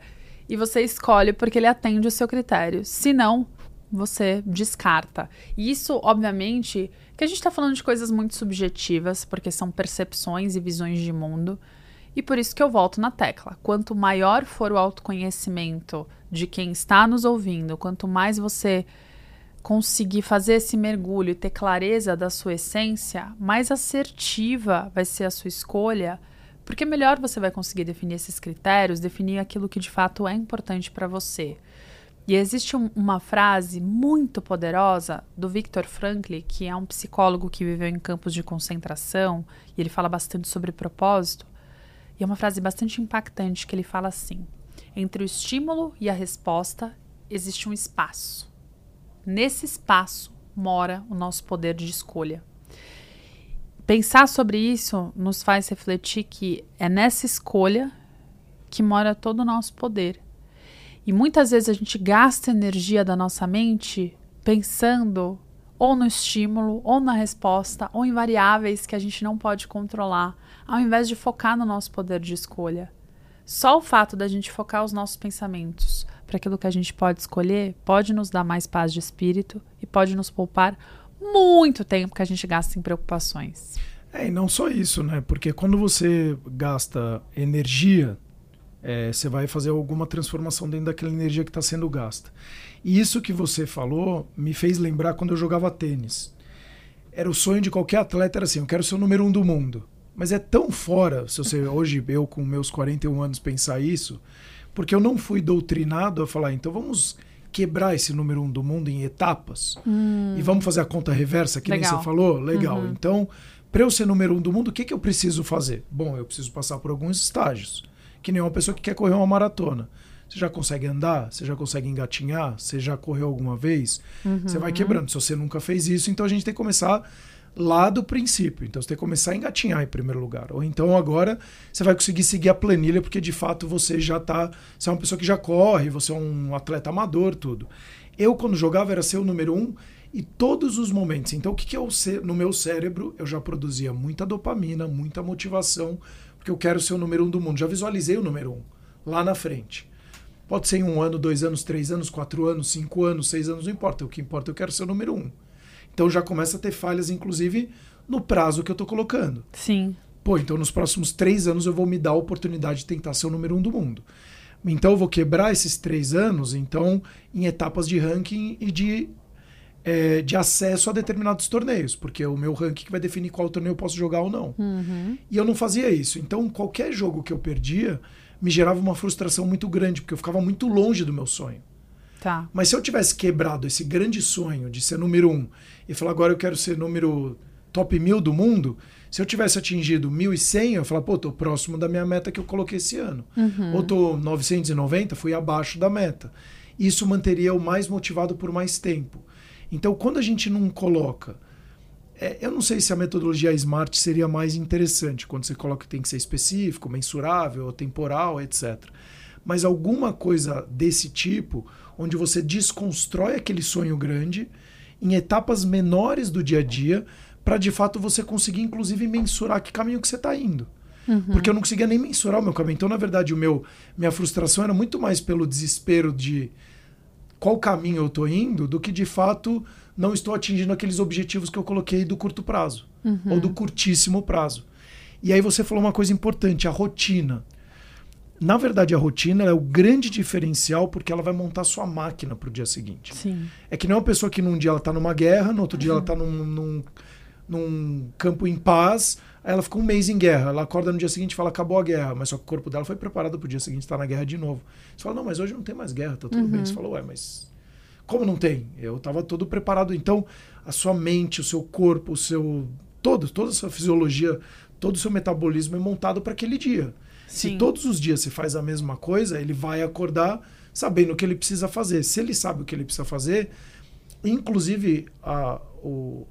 e você escolhe porque ele atende o seu critério. Se não, você descarta. E isso, obviamente, que a gente está falando de coisas muito subjetivas, porque são percepções e visões de mundo. E por isso que eu volto na tecla. Quanto maior for o autoconhecimento de quem está nos ouvindo, quanto mais você conseguir fazer esse mergulho e ter clareza da sua essência, mais assertiva vai ser a sua escolha, porque melhor você vai conseguir definir esses critérios, definir aquilo que de fato é importante para você. E existe um, uma frase muito poderosa do Viktor Frankl, que é um psicólogo que viveu em campos de concentração, e ele fala bastante sobre propósito. E é uma frase bastante impactante que ele fala assim: entre o estímulo e a resposta existe um espaço. Nesse espaço mora o nosso poder de escolha. Pensar sobre isso nos faz refletir que é nessa escolha que mora todo o nosso poder. E muitas vezes a gente gasta energia da nossa mente pensando ou no estímulo, ou na resposta, ou em variáveis que a gente não pode controlar, ao invés de focar no nosso poder de escolha. Só o fato da gente focar os nossos pensamentos para aquilo que a gente pode escolher pode nos dar mais paz de espírito e pode nos poupar muito tempo que a gente gasta em preocupações. É, e não só isso, né? Porque quando você gasta energia é, você vai fazer alguma transformação dentro daquela energia que está sendo gasta. E isso que você falou me fez lembrar quando eu jogava tênis. Era o sonho de qualquer atleta, era assim, eu quero ser o número um do mundo. Mas é tão fora, se você hoje, eu com meus 41 anos, pensar isso, porque eu não fui doutrinado a falar, então vamos quebrar esse número um do mundo em etapas hum. e vamos fazer a conta reversa, que Legal. nem você falou? Legal. Uhum. Então, para eu ser número um do mundo, o que, que eu preciso fazer? Bom, eu preciso passar por alguns estágios que nem uma pessoa que quer correr uma maratona. Você já consegue andar? Você já consegue engatinhar? Você já correu alguma vez? Uhum. Você vai quebrando. Se você nunca fez isso, então a gente tem que começar lá do princípio. Então você tem que começar a engatinhar em primeiro lugar. Ou então agora você vai conseguir seguir a planilha, porque de fato você já está. Você é uma pessoa que já corre, você é um atleta amador, tudo. Eu, quando jogava, era ser o número um e todos os momentos. Então, o que, que eu no meu cérebro? Eu já produzia muita dopamina, muita motivação, porque eu quero ser o número um do mundo. Já visualizei o número um lá na frente. Pode ser em um ano, dois anos, três anos, quatro anos, cinco anos, seis anos, não importa. O que importa eu quero ser o número um. Então já começa a ter falhas, inclusive, no prazo que eu estou colocando. Sim. Pô, então nos próximos três anos eu vou me dar a oportunidade de tentar ser o número um do mundo. Então eu vou quebrar esses três anos, então, em etapas de ranking e de é, de acesso a determinados torneios, porque é o meu ranking que vai definir qual torneio eu posso jogar ou não. Uhum. E eu não fazia isso. Então, qualquer jogo que eu perdia me gerava uma frustração muito grande, porque eu ficava muito longe do meu sonho. Tá. Mas se eu tivesse quebrado esse grande sonho de ser número um e falar agora eu quero ser número top mil do mundo, se eu tivesse atingido 1.100, eu falar, pô, tô próximo da minha meta que eu coloquei esse ano. Uhum. Ou tô 990, fui abaixo da meta. Isso manteria eu mais motivado por mais tempo. Então, quando a gente não coloca. É, eu não sei se a metodologia SMART seria mais interessante, quando você coloca que tem que ser específico, mensurável, temporal, etc. Mas alguma coisa desse tipo, onde você desconstrói aquele sonho grande em etapas menores do dia a dia, para de fato você conseguir, inclusive, mensurar que caminho que você está indo. Uhum. Porque eu não conseguia nem mensurar o meu caminho. Então, na verdade, o meu, minha frustração era muito mais pelo desespero de qual caminho eu estou indo do que de fato não estou atingindo aqueles objetivos que eu coloquei do curto prazo uhum. ou do curtíssimo prazo. E aí você falou uma coisa importante, a rotina. Na verdade, a rotina é o grande diferencial porque ela vai montar sua máquina para o dia seguinte. Sim. É que não é uma pessoa que num dia ela está numa guerra, no outro dia ela está num, num, num campo em paz, Aí ela fica um mês em guerra. Ela acorda no dia seguinte e fala, acabou a guerra. Mas só que o corpo dela foi preparado para o dia seguinte estar na guerra de novo. Você fala, não, mas hoje não tem mais guerra, tá tudo uhum. bem. Você falou, ué, mas como não tem? Eu estava todo preparado. Então, a sua mente, o seu corpo, o seu. Todo, toda a sua fisiologia, todo o seu metabolismo é montado para aquele dia. Sim. Se todos os dias você faz a mesma coisa, ele vai acordar sabendo o que ele precisa fazer. Se ele sabe o que ele precisa fazer, inclusive a, o,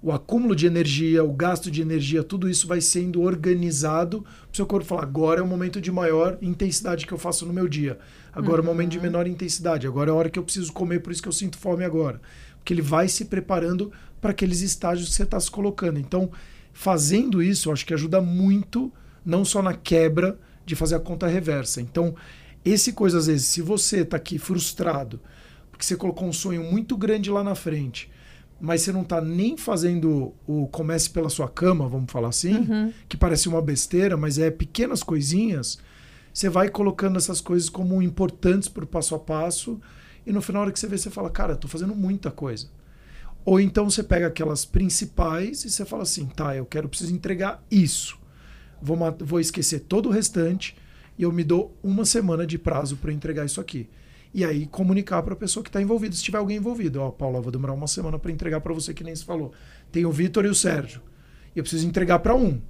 o acúmulo de energia, o gasto de energia, tudo isso vai sendo organizado para o seu corpo falar: agora é o momento de maior intensidade que eu faço no meu dia. Agora uhum. é o momento de uhum. menor intensidade. Agora é a hora que eu preciso comer, por isso que eu sinto fome agora. Porque ele vai se preparando para aqueles estágios que você está se colocando. Então, fazendo isso, eu acho que ajuda muito, não só na quebra de fazer a conta reversa. Então, esse coisa, às vezes, se você está aqui frustrado porque você colocou um sonho muito grande lá na frente, mas você não está nem fazendo o comece pela sua cama, vamos falar assim, Uhum. que parece uma besteira, mas é pequenas coisinhas, você vai colocando essas coisas como importantes para o passo a passo, e no final, na hora que você vê, você fala, cara, estou fazendo muita coisa. Ou então você pega aquelas principais e você fala assim, tá, eu quero, preciso entregar isso. Vou, vou esquecer todo o restante e eu me dou uma semana de prazo para entregar isso aqui. E aí comunicar para a pessoa que está envolvida, se tiver alguém envolvido. Ó, Paula, eu vou demorar uma semana para entregar para você, que nem se falou. Tem o Vitor e o Sérgio. E eu preciso entregar para um.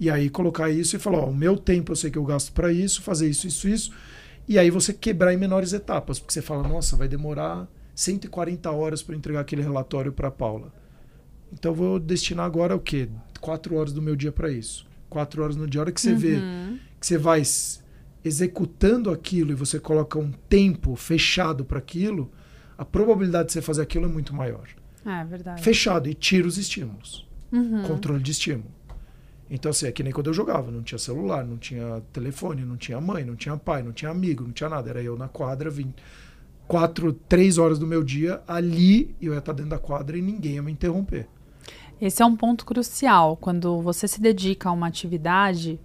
E aí colocar isso e falar, ó, o meu tempo eu sei que eu gasto para isso, fazer isso, isso, isso. E aí você quebrar em menores etapas, porque você fala, nossa, vai demorar 140 horas para entregar aquele relatório para Paula. Então vou destinar agora o quê? Quatro horas do meu dia para isso. Quatro horas no dia. A hora que você vê Uhum. que você vai executando aquilo e você coloca um tempo fechado para aquilo, a probabilidade de você fazer aquilo é muito maior. É verdade. Fechado e tira os estímulos. Uhum. Controle de estímulo. Então, assim, é que nem quando eu jogava, não tinha celular, não tinha telefone, não tinha mãe, não tinha pai, não tinha amigo, não tinha nada. Era eu na quadra, vim quatro, três horas do meu dia ali, eu ia estar dentro da quadra e ninguém ia me interromper. Esse é um ponto crucial. Quando você se dedica a uma atividade,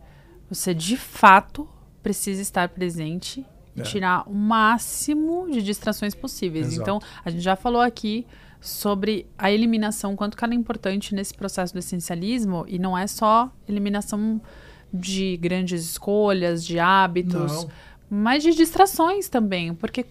você de fato precisa estar presente e É. tirar o máximo de distrações possíveis. Exato. Então, a gente já falou aqui sobre a eliminação, quanto que ela é importante nesse processo do essencialismo, e não é só eliminação de grandes escolhas, de hábitos, Não. mas de distrações também, porque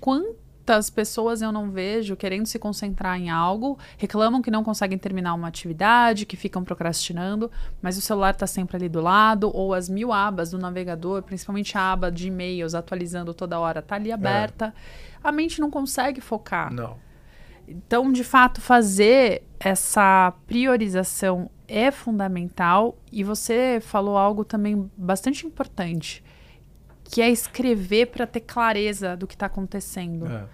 quantas pessoas eu não vejo querendo se concentrar em algo, reclamam que não conseguem terminar uma atividade, que ficam procrastinando, mas o celular está sempre ali do lado, ou as mil abas do navegador, principalmente a aba de e-mails atualizando toda hora, tá ali aberta. A mente não consegue focar. Não. Então, de fato, fazer essa priorização é fundamental e você falou algo também bastante importante, que é escrever para ter clareza do que está acontecendo. É.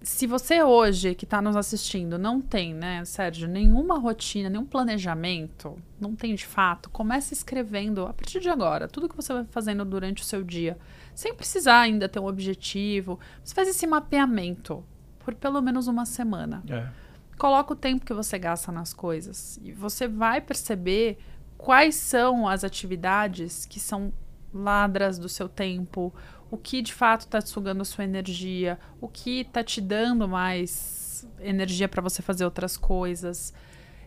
Se você hoje que está nos assistindo não tem, né, Sérgio, nenhuma rotina, nenhum planejamento, não tem de fato, comece escrevendo a partir de agora, tudo que você vai fazendo durante o seu dia, sem precisar ainda ter um objetivo. Você faz esse mapeamento por pelo menos uma semana. É. Coloca o tempo que você gasta nas coisas e você vai perceber quais são as atividades que são ladras do seu tempo, o que de fato está sugando a sua energia, o que está te dando mais energia para você fazer outras coisas.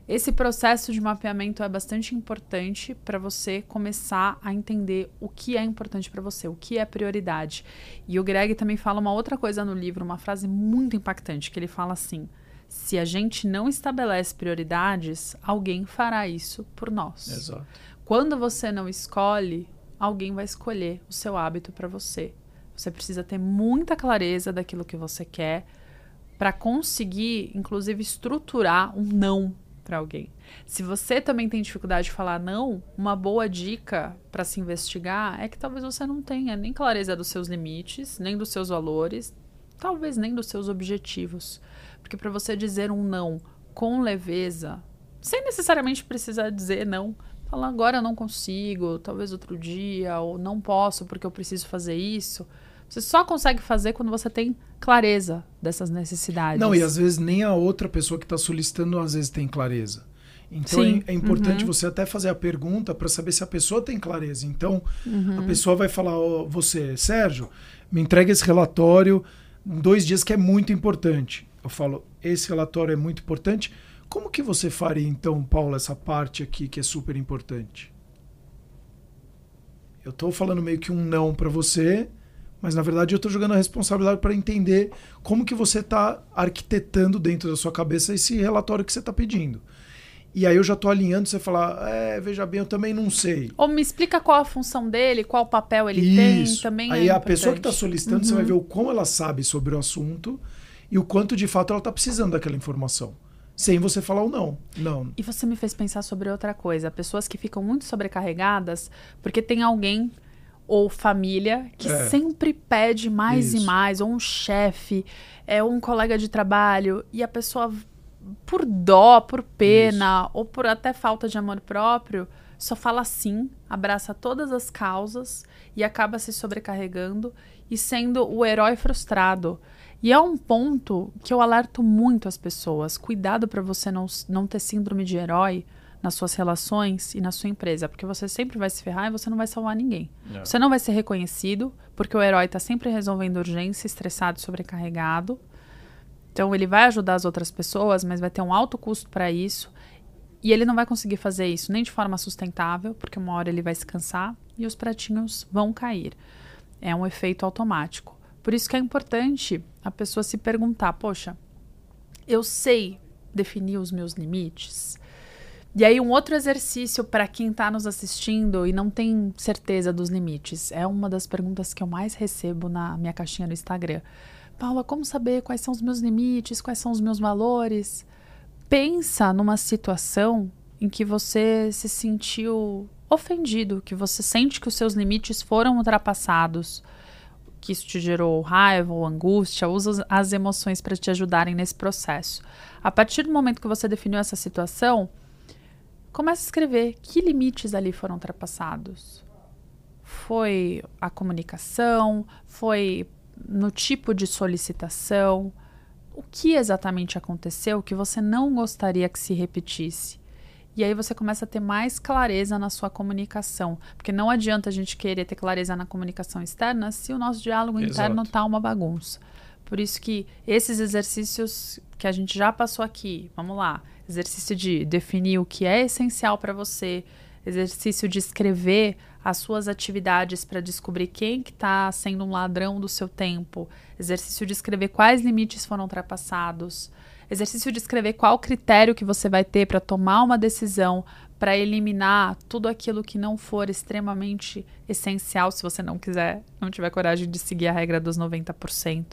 Esse processo de mapeamento é bastante importante para você começar a entender o que é importante para você, o que é prioridade. E o Greg também fala uma outra coisa no livro, uma frase muito impactante, que ele fala assim: se a gente não estabelece prioridades, alguém fará isso por nós. Exato. Quando você não escolhe, alguém vai escolher o seu hábito para você. Você precisa ter muita clareza daquilo que você quer para conseguir, inclusive, estruturar um não para alguém. Se você também tem dificuldade de falar não, uma boa dica para se investigar é que talvez você não tenha nem clareza dos seus limites, nem dos seus valores, talvez nem dos seus objetivos. Porque para você dizer um não com leveza, sem necessariamente precisar dizer não, falar agora eu não consigo, talvez outro dia, ou não posso porque eu preciso fazer isso. Você só consegue fazer quando você tem clareza dessas necessidades. Não, e às vezes nem a outra pessoa que está solicitando às vezes tem clareza. Então Sim. é, é importante Uhum. você até fazer a pergunta para saber se a pessoa tem clareza. Então Uhum. a pessoa vai falar, ó, você, Sérgio, me entrega esse relatório em dois dias que é muito importante. Eu falo, esse relatório é muito importante. Como que você faria então, Paulo, essa parte aqui que é super importante? Eu estou falando meio que um não para você, mas na verdade eu estou jogando a responsabilidade para entender como que você está arquitetando dentro da sua cabeça esse relatório que você está pedindo. E aí eu já estou alinhando, você falar, é, veja bem, eu também não sei. Ou me explica qual a função dele, qual papel ele Isso. tem, também Aí é a pessoa que está importante. solicitando, você vai ver o como ela sabe sobre o assunto e o quanto de fato ela está precisando daquela informação. Sem você falar o não. Não. E você me fez pensar sobre outra coisa. Pessoas que ficam muito sobrecarregadas porque tem alguém ou família que É. sempre pede mais e Isso. mais, ou um chefe, é um colega de trabalho, e a pessoa por dó, por pena Isso. ou por até falta de amor próprio, só fala sim, abraça todas as causas e acaba se sobrecarregando e sendo o herói frustrado. E é um ponto que eu alerto muito as pessoas. Cuidado para você não, não ter síndrome de herói nas suas relações e na sua empresa, porque você sempre vai se ferrar e você não vai salvar ninguém. É. Você não vai ser reconhecido, porque o herói está sempre resolvendo urgência, estressado, sobrecarregado. Então ele vai ajudar as outras pessoas, mas vai ter um alto custo para isso. E ele não vai conseguir fazer isso nem de forma sustentável, porque uma hora ele vai se cansar e os pratinhos vão cair. É um efeito automático. Por isso que é importante a pessoa se perguntar: poxa, eu sei definir os meus limites? E aí, um outro exercício para quem está nos assistindo e não tem certeza dos limites, é uma das perguntas que eu mais recebo na minha caixinha no Instagram. Paula, como saber quais são os meus limites, quais são os meus valores? Pensa numa situação em que você se sentiu ofendido, que você sente que os seus limites foram ultrapassados, que isso te gerou raiva ou angústia, usa as emoções para te ajudarem nesse processo. A partir do momento que você definiu essa situação, comece a escrever que limites ali foram ultrapassados. Foi a comunicação? Foi no tipo de solicitação? O que exatamente aconteceu que você não gostaria que se repetisse? E aí você começa a ter mais clareza na sua comunicação. Porque não adianta a gente querer ter clareza na comunicação externa se o nosso diálogo Exato. interno está uma bagunça. Por isso que esses exercícios que a gente já passou aqui, vamos lá, exercício de definir o que é essencial para você, exercício de escrever as suas atividades para descobrir quem que está sendo um ladrão do seu tempo, exercício de escrever quais limites foram ultrapassados, Exercício de escrever qual critério que você vai ter para tomar uma decisão, para eliminar tudo aquilo que não for extremamente essencial, se você não quiser, não tiver coragem de seguir a regra dos 90%.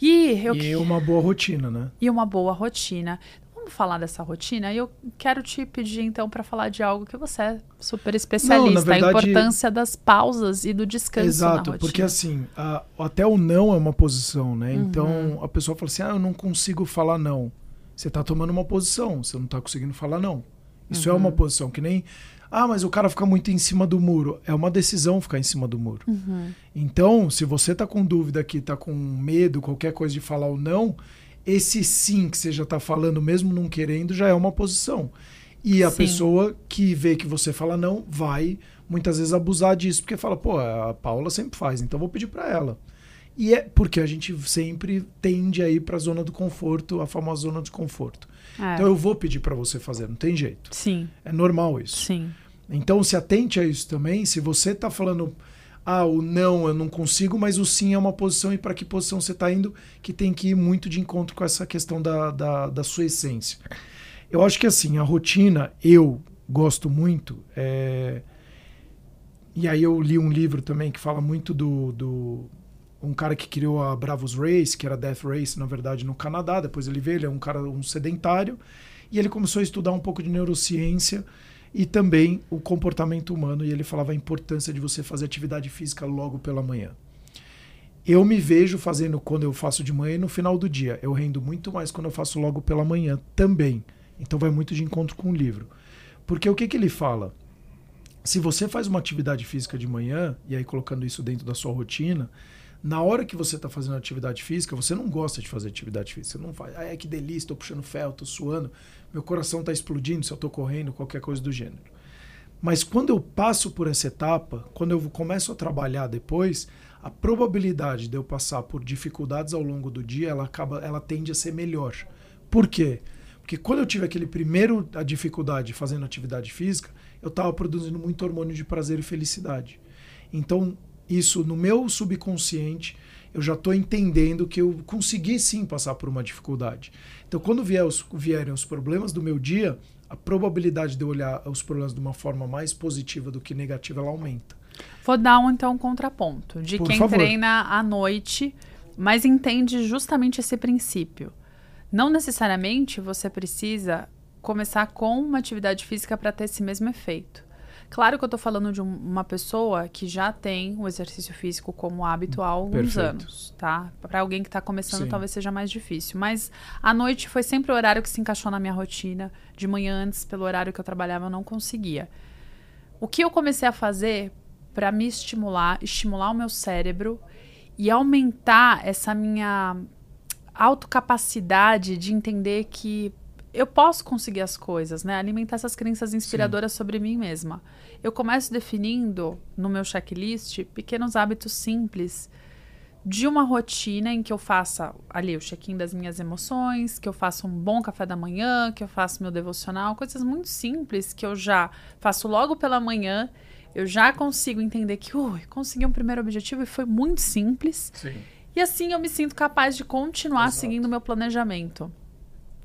E, eu e uma boa rotina, né? E uma boa rotina vamos falar dessa rotina? E eu quero te pedir, então, para falar de algo que você é super especialista, não, verdade, a importância das pausas e do descanso Exato, porque assim, a, até o não é uma posição, né? Uhum. Então, a pessoa fala assim, ah, eu não consigo falar não. Você está tomando uma posição, você não está conseguindo falar não. Isso uhum. é uma posição, que nem... Ah, mas o cara fica muito em cima do muro. É uma decisão ficar em cima do muro. Uhum. Então, se você está com dúvida aqui, está com medo, qualquer coisa de falar o não esse sim que você já está falando, mesmo não querendo, já é uma posição. E a sim. pessoa que vê que você fala não, vai muitas vezes abusar disso, porque fala, pô, a Paula sempre faz, então vou pedir para ela. E é porque a gente sempre tende a ir para a zona do conforto, a famosa zona de conforto. É. Então eu vou pedir para você fazer, não tem jeito. Sim. É normal isso. Sim. Então se atente a isso também. Se você está falando ah, o não eu não consigo, mas o sim é uma posição e para que posição você está indo que tem que ir muito de encontro com essa questão da, da, da, sua essência. Eu acho que assim, a rotina, eu gosto muito. É... E aí eu li um livro também que fala muito do, do um cara que criou a Bravos Race, que era Death Race, na verdade, no Canadá. Depois ele veio, ele é um cara um sedentário. E ele começou a estudar um pouco de neurociência e também o comportamento humano. E ele falava a importância de você fazer atividade física logo pela manhã. Eu me vejo fazendo quando eu faço de manhã e no final do dia. Eu rendo muito mais quando eu faço logo pela manhã também. Então vai muito de encontro com o livro. Porque o que, que ele fala? Se você faz uma atividade física de manhã, e aí colocando isso dentro da sua rotina, na hora que você está fazendo atividade física, você não gosta de fazer atividade física. Você não faz, ah, é que delícia, estou puxando ferro, estou suando meu coração está explodindo se eu estou correndo, qualquer coisa do gênero. Mas quando eu passo por essa etapa, quando eu começo a trabalhar depois, a probabilidade de eu passar por dificuldades ao longo do dia, ela acaba, ela tende a ser melhor. Por quê? Porque quando eu tive aquele primeiro a dificuldade fazendo atividade física, eu estava produzindo muito hormônio de prazer e felicidade. Então, isso no meu subconsciente, eu já estou entendendo que eu consegui sim passar por uma dificuldade. Então, quando vier os, vierem os problemas do meu dia, a probabilidade de eu olhar os problemas de uma forma mais positiva do que negativa, ela aumenta. Vou dar um, então, um contraponto de Por quem favor. treina à noite, mas entende justamente esse princípio. Não necessariamente você precisa começar com uma atividade física para ter esse mesmo efeito. Claro que eu tô falando de um- uma pessoa que já tem o exercício físico como hábito há alguns Perfeito. anos, tá? Para alguém que tá começando, Sim. talvez seja mais difícil. Mas a noite foi sempre o horário que se encaixou na minha rotina. De manhã antes, pelo horário que eu trabalhava, eu não conseguia. O que eu comecei a fazer para me estimular, estimular o meu cérebro e aumentar essa minha autocapacidade de entender que eu posso conseguir as coisas, né? Alimentar essas crenças inspiradoras sobre mim mesma. Eu começo definindo no meu checklist pequenos hábitos simples de uma rotina em que eu faça ali o check-in das minhas emoções, que eu faça um bom café da manhã, que eu faça meu devocional, coisas muito simples que eu já faço logo pela manhã. Eu já consigo entender que, ui, consegui um primeiro objetivo e foi muito simples. Sim. E assim eu me sinto capaz de continuar Exato. seguindo o meu planejamento.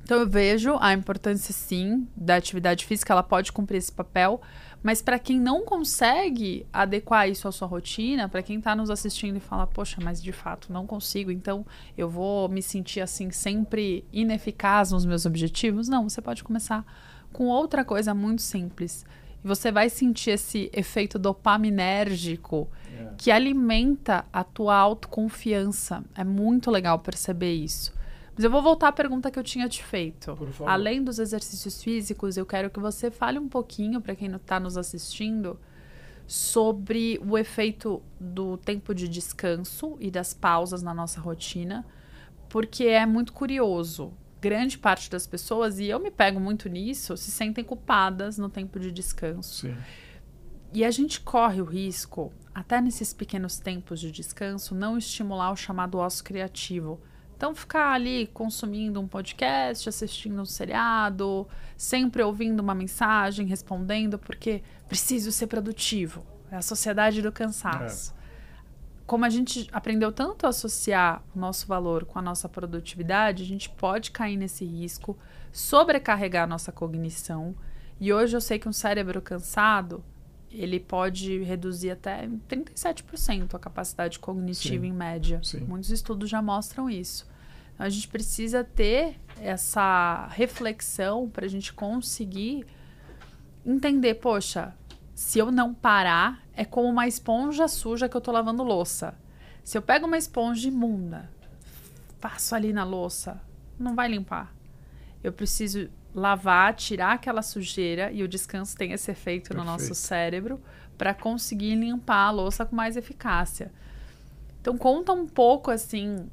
Então eu vejo a importância sim da atividade física, ela pode cumprir esse papel, mas para quem não consegue adequar isso à sua rotina, para quem está nos assistindo e fala, poxa, mas de fato não consigo, então eu vou me sentir assim sempre ineficaz nos meus objetivos, não, você pode começar com outra coisa muito simples. E você vai sentir esse efeito dopaminérgico É. que alimenta a tua autoconfiança. É muito legal perceber isso. Mas eu vou voltar à pergunta que eu tinha te feito. Por favor. Além dos exercícios físicos, eu quero que você fale um pouquinho para quem está nos assistindo sobre o efeito do tempo de descanso e das pausas na nossa rotina, porque é muito curioso. Grande parte das pessoas, e eu me pego muito nisso, se sentem culpadas no tempo de descanso. Sim. E a gente corre o risco, até nesses pequenos tempos de descanso, não estimular o chamado ócio criativo. Então, ficar ali consumindo um podcast, assistindo um seriado, sempre ouvindo uma mensagem, respondendo, porque preciso ser produtivo. É a sociedade do cansaço. Como a gente aprendeu tanto a associar o nosso valor com a nossa produtividade, a gente pode cair nesse risco, sobrecarregar a nossa cognição. E hoje eu sei que um cérebro cansado ele pode reduzir até 37% a capacidade cognitiva Sim. em média. Sim. Muitos estudos já mostram isso. Então, a gente precisa ter essa reflexão para a gente conseguir entender, poxa, se eu não parar, é como uma esponja suja que eu tô lavando louça. Se eu pego uma esponja imunda, passo ali na louça, não vai limpar. Eu preciso lavar, tirar aquela sujeira e o descanso tem esse efeito no nosso Perfeito. cérebro para conseguir limpar a louça com mais eficácia. Então conta um pouco assim,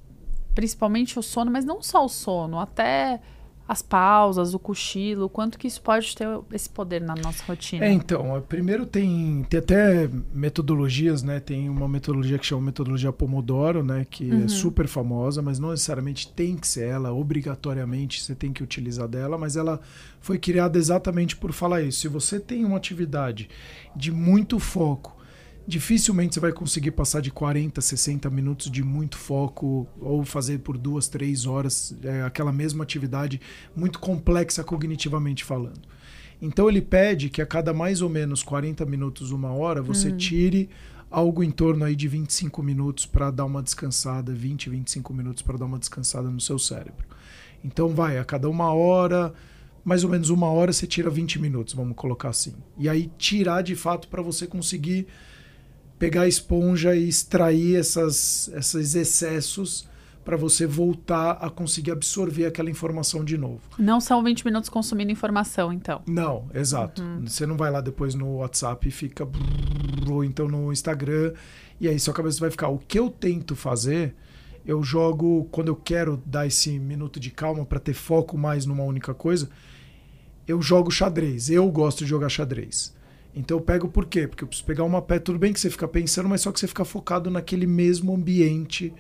principalmente o sono, mas não só o sono, até as pausas, o cochilo, quanto que isso pode ter esse poder na nossa rotina. É, então, primeiro tem, tem até metodologias, né? Tem uma metodologia que chama metodologia Pomodoro, né? Que Uhum. é super famosa, mas não necessariamente tem que ser ela, obrigatoriamente você tem que utilizar dela, mas ela foi criada exatamente por falar isso. Se você tem uma atividade de muito foco, dificilmente você vai conseguir passar de 40, 60 minutos de muito foco ou fazer por duas, três horas é, aquela mesma atividade muito complexa cognitivamente falando. Então ele pede que a cada mais ou menos 40 minutos, uma hora, você tire algo em torno aí de 25 minutos para dar uma descansada, 20, 25 minutos para dar uma descansada no seu cérebro. Então vai, a cada uma hora, mais ou menos uma hora, você tira 20 minutos, vamos colocar assim. E aí tirar de fato para você conseguir pegar a esponja e extrair essas, esses excessos para você voltar a conseguir absorver aquela informação de novo. Não são 20 minutos consumindo informação, então. Não, exato. Você não vai lá depois no WhatsApp e fica. Ou então no Instagram. E aí sua cabeça vai ficar. O que eu tento fazer, eu jogo. Quando eu quero dar esse minuto de calma para ter foco mais numa única coisa, eu jogo xadrez. Eu gosto de jogar xadrez. Então eu pego por quê? Porque eu preciso pegar uma pedra. Tudo bem que você fica pensando, mas só que você fica focado naquele mesmo ambiente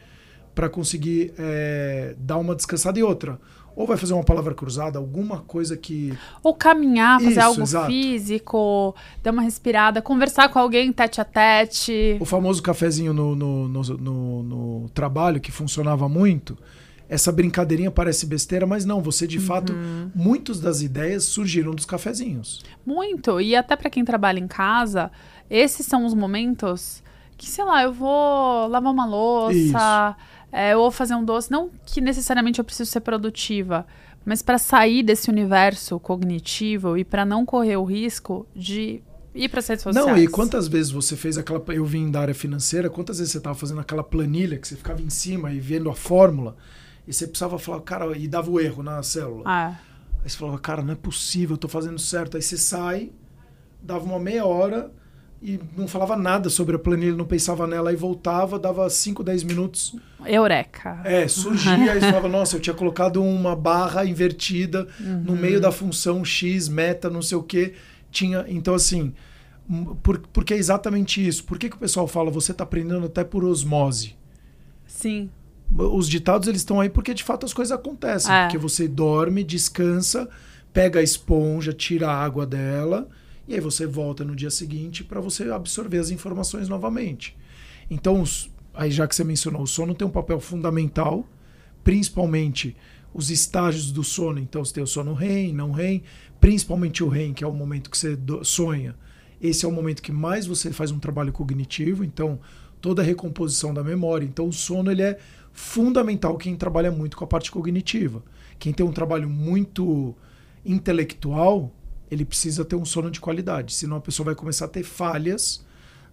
para conseguir é, dar uma descansada e outra. Ou vai fazer uma palavra cruzada, alguma coisa que Ou caminhar, fazer Isso, algo exato. físico, dar uma respirada, conversar com alguém tete a tete. O famoso cafezinho no, no, no, no- no trabalho, que funcionava muito, essa brincadeirinha parece besteira, mas não, você de fato, Uhum. muitas das ideias surgiram dos cafezinhos. Muito. E até pra quem trabalha em casa, esses são os momentos que, sei lá, eu vou lavar uma louça, é, eu vou fazer um doce. Não que necessariamente eu preciso ser produtiva, mas pra sair desse universo cognitivo e pra não correr o risco de ir para as redes sociais. Não, e quantas vezes você fez aquela. Eu vim da área financeira, quantas vezes você estava fazendo aquela planilha que você ficava em cima e vendo a fórmula e você precisava falar, cara, e dava o erro na célula. Ah. Aí você falava, cara, não é possível, eu tô fazendo certo. Aí você sai, dava uma meia hora e não falava nada sobre a planilha, não pensava nela, aí voltava, dava 5, 10 minutos. Eureka. É, surgia e falava, nossa, eu tinha colocado uma barra invertida uhum. no meio da função X, meta, não sei o quê. Tinha, então assim, por, porque é exatamente isso. Por que, que o pessoal fala, você está aprendendo até por osmose? Sim. Os ditados eles estão aí porque de fato as coisas acontecem. É. Porque você dorme, descansa, pega a esponja, tira a água dela e aí você volta no dia seguinte para você absorver as informações novamente. Então, aí já que você mencionou, o sono tem um papel fundamental, principalmente os estágios do sono. Então, você tem o sono REM, não REM, principalmente o REM, que é o momento que você sonha. Esse é o momento que mais você faz um trabalho cognitivo, então toda a recomposição da memória. Então, o sono ele é fundamental quem trabalha muito com a parte cognitiva. Quem tem um trabalho muito intelectual, ele precisa ter um sono de qualidade, senão a pessoa vai começar a ter falhas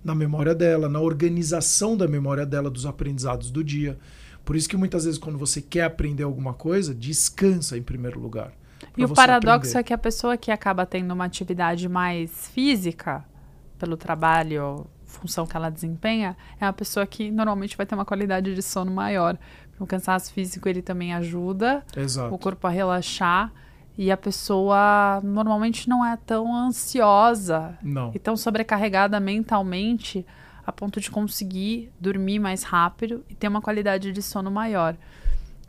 na memória dela, na organização da memória dela, dos aprendizados do dia. Por isso que muitas vezes quando você quer aprender alguma coisa, descansa em primeiro lugar. E o paradoxo aprender. é que a pessoa que acaba tendo uma atividade mais física pelo trabalho, função que ela desempenha, é a pessoa que normalmente vai ter uma qualidade de sono maior. O cansaço físico ele também ajuda Exato. o corpo a relaxar e a pessoa normalmente não é tão ansiosa não. e tão sobrecarregada mentalmente a ponto de conseguir dormir mais rápido e ter uma qualidade de sono maior.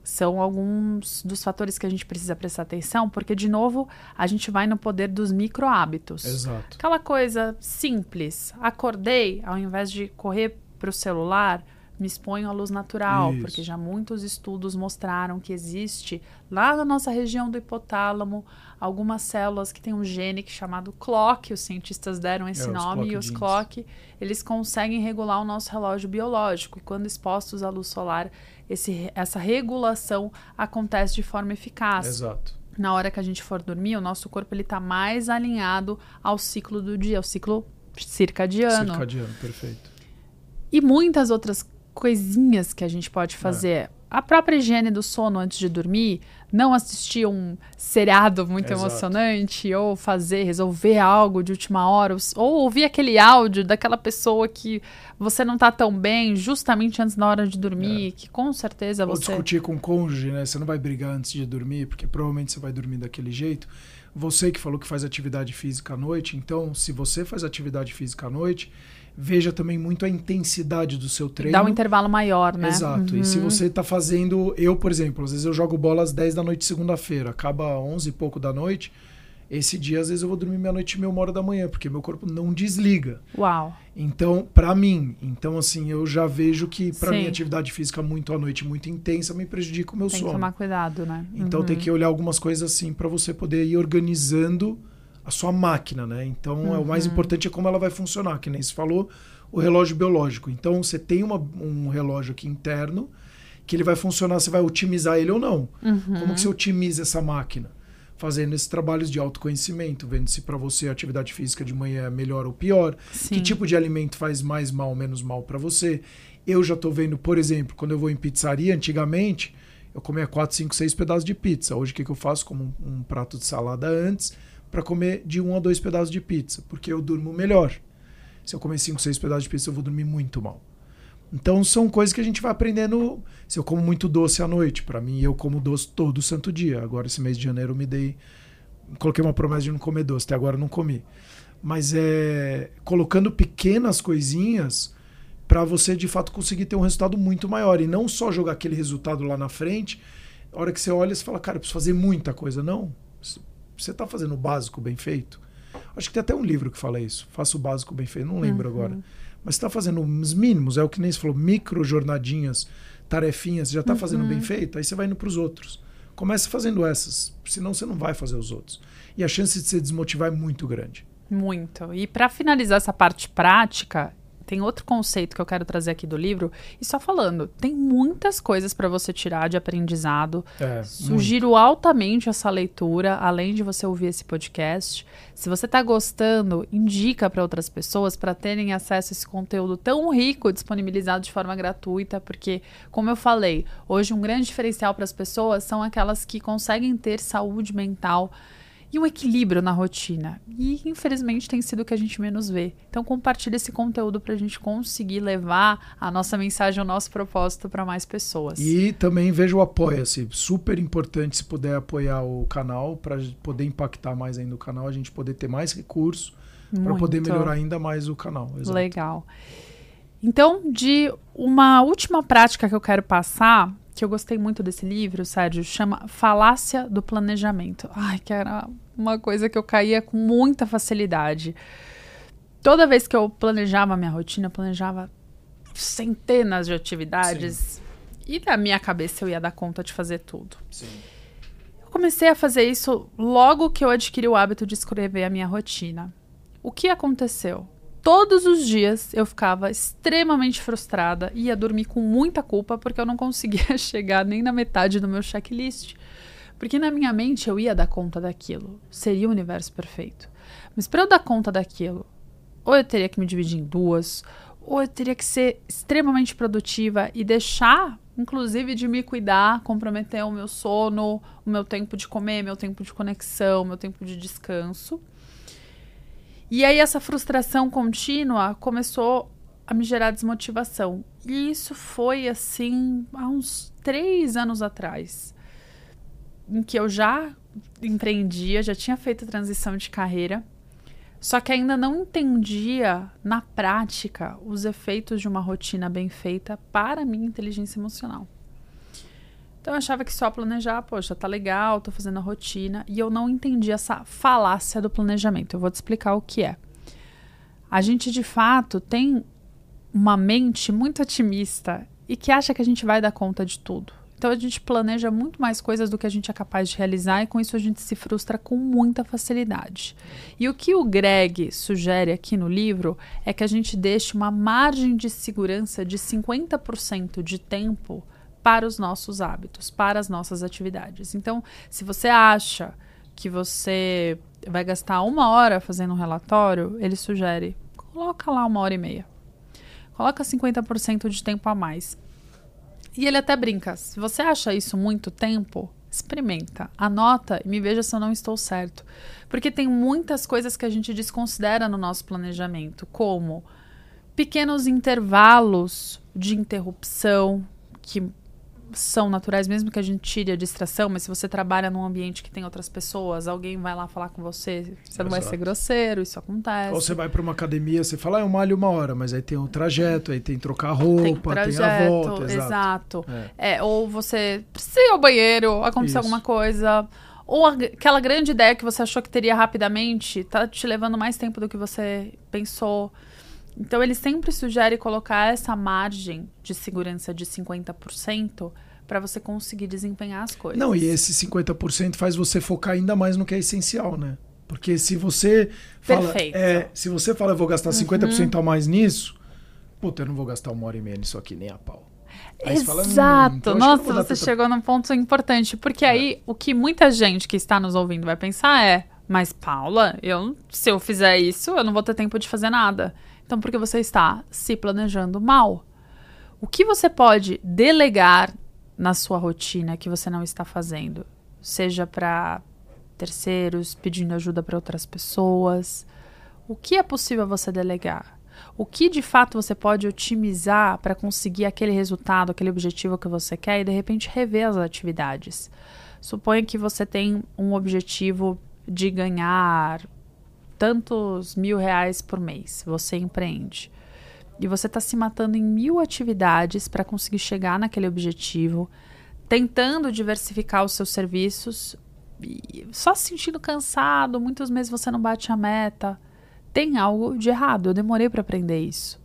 São alguns dos fatores que a gente precisa prestar atenção, porque, de novo, a gente vai no poder dos micro hábitos. Exato. Aquela coisa simples. Acordei, ao invés de correr para o celular, me exponho à luz natural, Isso. porque já muitos estudos mostraram que existe lá na nossa região do hipotálamo algumas células que têm um gene chamado clock, os cientistas deram esse é, nome, e os genes. clock, eles conseguem regular o nosso relógio biológico, e quando expostos à luz solar, esse, essa regulação acontece de forma eficaz. Exato. Na hora que a gente for dormir, o nosso corpo está mais alinhado ao ciclo do dia, ao ciclo circadiano. Circadiano, perfeito. E muitas outras coisinhas que a gente pode fazer. É. A própria higiene do sono antes de dormir, não assistir um seriado muito Exato. emocionante, ou fazer, resolver algo de última hora, ou ouvir aquele áudio daquela pessoa que você não está tão bem, justamente antes da hora de dormir, é. que com certeza ou você. Ou discutir com o cônjuge, né? Você não vai brigar antes de dormir, porque provavelmente você vai dormir daquele jeito. Você que falou que faz atividade física à noite, então, se você faz atividade física à noite veja também muito a intensidade do seu treino. Dá um intervalo maior, né? Exato. Uhum. E se uhum. você está fazendo. Eu, por exemplo, às vezes eu jogo bola às 10 da noite segunda-feira, acaba 11 e pouco da noite. Esse dia, às vezes, eu vou dormir meia-noite e meia, uma hora da manhã, porque meu corpo não desliga. Uau. Então, para mim, então assim, eu já vejo que para mim atividade física muito à noite, muito intensa, me prejudica o meu tem sono. Tem que tomar cuidado, né? Então uhum. tem que olhar algumas coisas assim para você poder ir organizando a sua máquina, né? Então, uhum. é, o mais uhum. importante é como ela vai funcionar, que nem se falou, o relógio biológico. Então você tem uma, um relógio aqui interno que ele vai funcionar, você vai otimizar ele ou não. Uhum. Como que você otimiza essa máquina? Fazendo esses trabalhos de autoconhecimento, vendo se para você a atividade física de manhã é melhor ou pior, Sim. que tipo de alimento faz mais mal ou menos mal para você. Eu já estou vendo, por exemplo, quando eu vou em pizzaria, antigamente, eu comia 4, 5, 6 pedaços de pizza. Hoje o que, que eu faço? Como um, um prato de salada antes, para comer de um a dois pedaços de pizza, porque eu durmo melhor. Se eu comer 5, 6 pedaços de pizza, eu vou dormir muito mal. Então são coisas que a gente vai aprendendo. Se eu como muito doce à noite, para mim eu como doce todo santo dia. Agora esse mês de janeiro eu me dei coloquei uma promessa de não comer doce, até agora eu não comi. Mas é colocando pequenas coisinhas para você de fato conseguir ter um resultado muito maior e não só jogar aquele resultado lá na frente. A hora que você olha, você fala, cara, eu preciso fazer muita coisa. Não. Você está fazendo o básico bem feito. Acho que tem até um livro que fala isso. Faça o básico bem feito. Não lembro uhum. agora. Mas está fazendo os mínimos, é o que nem você falou, micro jornadinhas, tarefinhas, já está uhum. fazendo bem feito, aí você vai indo para os outros. Comece fazendo essas, senão você não vai fazer os outros. E a chance de se desmotivar é muito grande. Muito. E para finalizar essa parte prática, tem outro conceito que eu quero trazer aqui do livro, e só falando, tem muitas coisas para você tirar de aprendizado. É, Sugiro muito. altamente essa leitura, além de você ouvir esse podcast. Se você está gostando, indica para outras pessoas para terem acesso a esse conteúdo tão rico disponibilizado de forma gratuita, porque, como eu falei, hoje um grande diferencial para as pessoas são aquelas que conseguem ter saúde mental e um equilíbrio na rotina. E infelizmente tem sido o que a gente menos vê. Então compartilhe esse conteúdo para a gente conseguir levar a nossa mensagem, o nosso propósito para mais pessoas. E também veja o Apoia-se. Super importante se puder apoiar o canal para poder impactar mais ainda o canal, a gente poder ter mais recursos para poder melhorar ainda mais o canal. Exato. Legal. Então, de uma última prática que eu quero passar que eu gostei muito desse livro, Sérgio, chama Falácia do Planejamento. Ai, que era uma coisa que eu caía com muita facilidade. Toda vez que eu planejava a minha rotina, eu planejava centenas de atividades. Sim. E na minha cabeça eu ia dar conta de fazer tudo. Sim. Eu comecei a fazer isso logo que eu adquiri o hábito de escrever a minha rotina. O que aconteceu? Todos os dias eu ficava extremamente frustrada e ia dormir com muita culpa porque eu não conseguia chegar nem na metade do meu checklist. Porque na minha mente eu ia dar conta daquilo, seria o universo perfeito. Mas para eu dar conta daquilo, ou eu teria que me dividir em duas, ou eu teria que ser extremamente produtiva e deixar, inclusive, de me cuidar, comprometer o meu sono, o meu tempo de comer, meu tempo de conexão, meu tempo de descanso. E aí essa frustração contínua começou a me gerar desmotivação. E isso foi assim há uns três anos atrás, em que eu já empreendia, já tinha feito a transição de carreira, só que ainda não entendia na prática os efeitos de uma rotina bem feita para a minha inteligência emocional. Então eu achava que só planejar, poxa, tá legal, tô fazendo a rotina. E eu não entendi essa falácia do planejamento. Eu vou te explicar o que é. A gente de fato tem uma mente muito otimista e que acha que a gente vai dar conta de tudo. Então a gente planeja muito mais coisas do que a gente é capaz de realizar e com isso a gente se frustra com muita facilidade. E o que o Greg sugere aqui no livro é que a gente deixe uma margem de segurança de 50% de tempo para os nossos hábitos, para as nossas atividades. Então, se você acha que você vai gastar uma hora fazendo um relatório, ele sugere coloca lá uma hora e meia. Coloca 50% de tempo a mais. E ele até brinca: se você acha isso muito tempo, experimenta, anota e me veja se eu não estou certo. Porque tem muitas coisas que a gente desconsidera no nosso planejamento, como pequenos intervalos de interrupção que são naturais, mesmo que a gente tire a distração, mas se você trabalha num ambiente que tem outras pessoas, alguém vai lá falar com você, você não vai ser grosseiro, isso acontece. Ou você vai para uma academia, você fala, ah, eu malho uma hora, mas aí tem o trajeto, aí tem trocar roupa, tem, trajeto, tem a volta. Exato. exato. É. é. ou você precisa ir ao banheiro, aconteceu alguma coisa. Ou aquela grande ideia que você achou que teria rapidamente, tá te levando mais tempo do que você pensou. Então, ele sempre sugere colocar essa margem de segurança de 50% para você conseguir desempenhar as coisas. Não, e esse 50% faz você focar ainda mais no que é essencial, né? Porque se você fala, Perfeito. é, se você fala, eu vou gastar 50% uhum. a mais nisso, puta, eu não vou gastar uma hora e meia nisso aqui nem a pau. Aí Exato. Fala, hum, então Nossa, você tanta... chegou num ponto importante, porque é. aí o que muita gente que está nos ouvindo vai pensar é, mas Paula, eu se eu fizer isso, eu não vou ter tempo de fazer nada. Então, porque você está se planejando mal. O que você pode delegar na sua rotina que você não está fazendo? Seja para terceiros, pedindo ajuda para outras pessoas. O que é possível você delegar? O que de fato você pode otimizar para conseguir aquele resultado, aquele objetivo que você quer e de repente rever as atividades? Suponha que você tem um objetivo de ganhar tantos mil reais por mês, você empreende. E você está se matando em mil atividades para conseguir chegar naquele objetivo, tentando diversificar os seus serviços, só se sentindo cansado, muitos meses você não bate a meta. Tem algo de errado, eu demorei para aprender isso.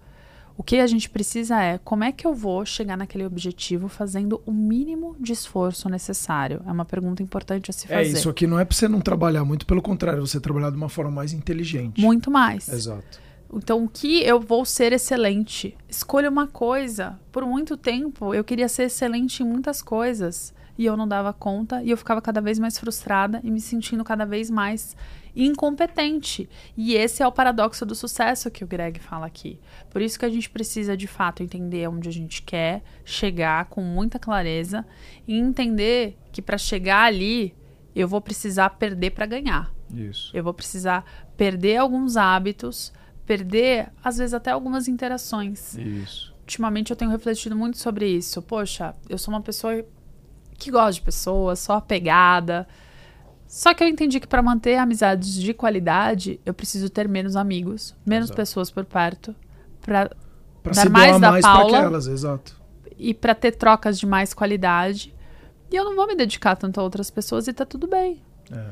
O que a gente precisa é como é que eu vou chegar naquele objetivo fazendo o mínimo de esforço necessário? É uma pergunta importante a se é, fazer. É, isso aqui não é para você não trabalhar, muito pelo contrário, você trabalhar de uma forma mais inteligente. Muito mais. Exato. Então, o que eu vou ser excelente? Escolha uma coisa. Por muito tempo, eu queria ser excelente em muitas coisas. E eu não dava conta. E eu ficava cada vez mais frustrada e me sentindo cada vez mais incompetente. E esse é o paradoxo do sucesso que o Greg fala aqui. Por isso que a gente precisa, de fato, entender onde a gente quer chegar com muita clareza e entender que para chegar ali, eu vou precisar perder para ganhar. Isso. Eu vou precisar perder alguns hábitos, perder, às vezes, até algumas interações. Isso. Ultimamente eu tenho refletido muito sobre isso. Poxa, eu sou uma pessoa que gosta de pessoas, só apegada. Só que eu entendi que para manter amizades de qualidade, eu preciso ter menos amigos, menos Exato. pessoas por perto, para Dar mais da mais Paula. exato. e para ter trocas de mais qualidade. E eu não vou me dedicar tanto a outras pessoas e tá tudo bem. É.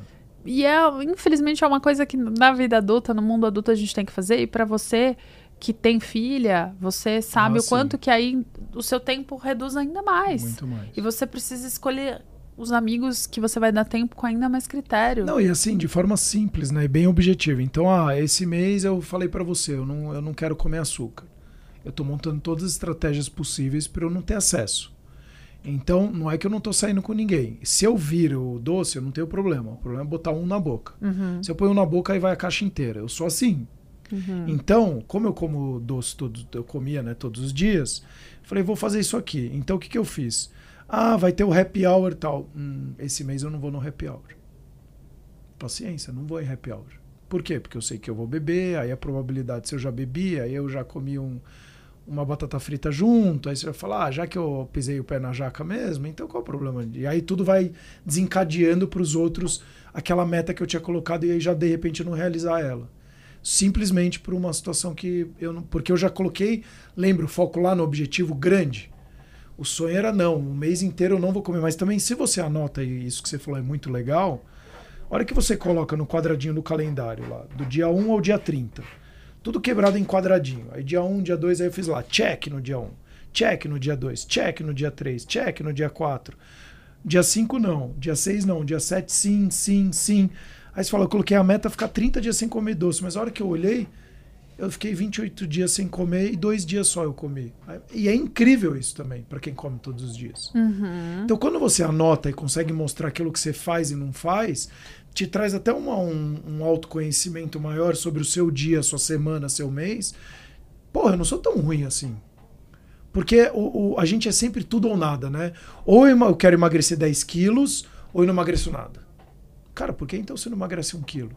E é, infelizmente, é uma coisa que na vida adulta, no mundo adulto, a gente tem que fazer. E para você que tem filha, você sabe Ah, o sim. quanto que aí o seu tempo reduz ainda mais. Muito mais. E você precisa escolher os amigos que você vai dar tempo com ainda mais critério. Não, e assim, de forma simples, né? E bem objetiva. Então, ah, esse mês eu falei pra você, eu não, eu não quero comer açúcar. Eu tô montando todas as estratégias possíveis para eu não ter acesso. Então, não é que eu não tô saindo com ninguém. Se eu vir o doce, eu não tenho problema. O problema é botar um na boca. Uhum, Se eu ponho um na boca, aí vai a caixa inteira. Eu sou assim. uhum. Então, como eu como doce todo, eu comia, né, todos os dias, falei, vou fazer isso aqui. Então, o que, que eu fiz? Ah, vai ter o happy hour tal. Hum, esse mês eu não vou no happy hour. Paciência, não vou em happy hour. Por quê? Porque eu sei que eu vou beber, aí a probabilidade, se eu já bebi, aí eu já comi um, uma batata frita junto, aí você vai falar, ah, já que eu pisei o pé na jaca mesmo, então qual o problema? E aí tudo vai desencadeando para os outros aquela meta que eu tinha colocado e aí já de repente não realizar ela simplesmente por uma situação que eu não. Porque eu já coloquei, lembro, foco lá no objetivo grande. O sonho era não, um mês inteiro eu não vou comer. Mas também, se você anota, e isso que você falou é muito legal, a hora que você coloca no quadradinho do calendário lá, do dia 1 ao dia 30, tudo quebrado em quadradinho. Aí dia 1, dia 2, aí eu fiz lá, check no dia 1, check no dia 2, check no dia 3, check no dia 4. Dia 5 não, dia 6 não, dia 7 sim, sim, sim. Aí você fala, eu coloquei a meta ficar 30 dias sem comer doce, mas a hora que eu olhei, eu fiquei 28 dias sem comer e dois dias só eu comi. E é incrível isso também, para quem come todos os dias. Uhum. Então, quando você anota e consegue mostrar aquilo que você faz e não faz, te traz até uma, um, um autoconhecimento maior sobre o seu dia, sua semana, seu mês. Porra, eu não sou tão ruim assim. Porque o, o- a gente é sempre tudo ou nada, né? Ou eu eu quero emagrecer 10 quilos, ou eu não emagreço nada. Cara, por que então você não emagrece um quilo?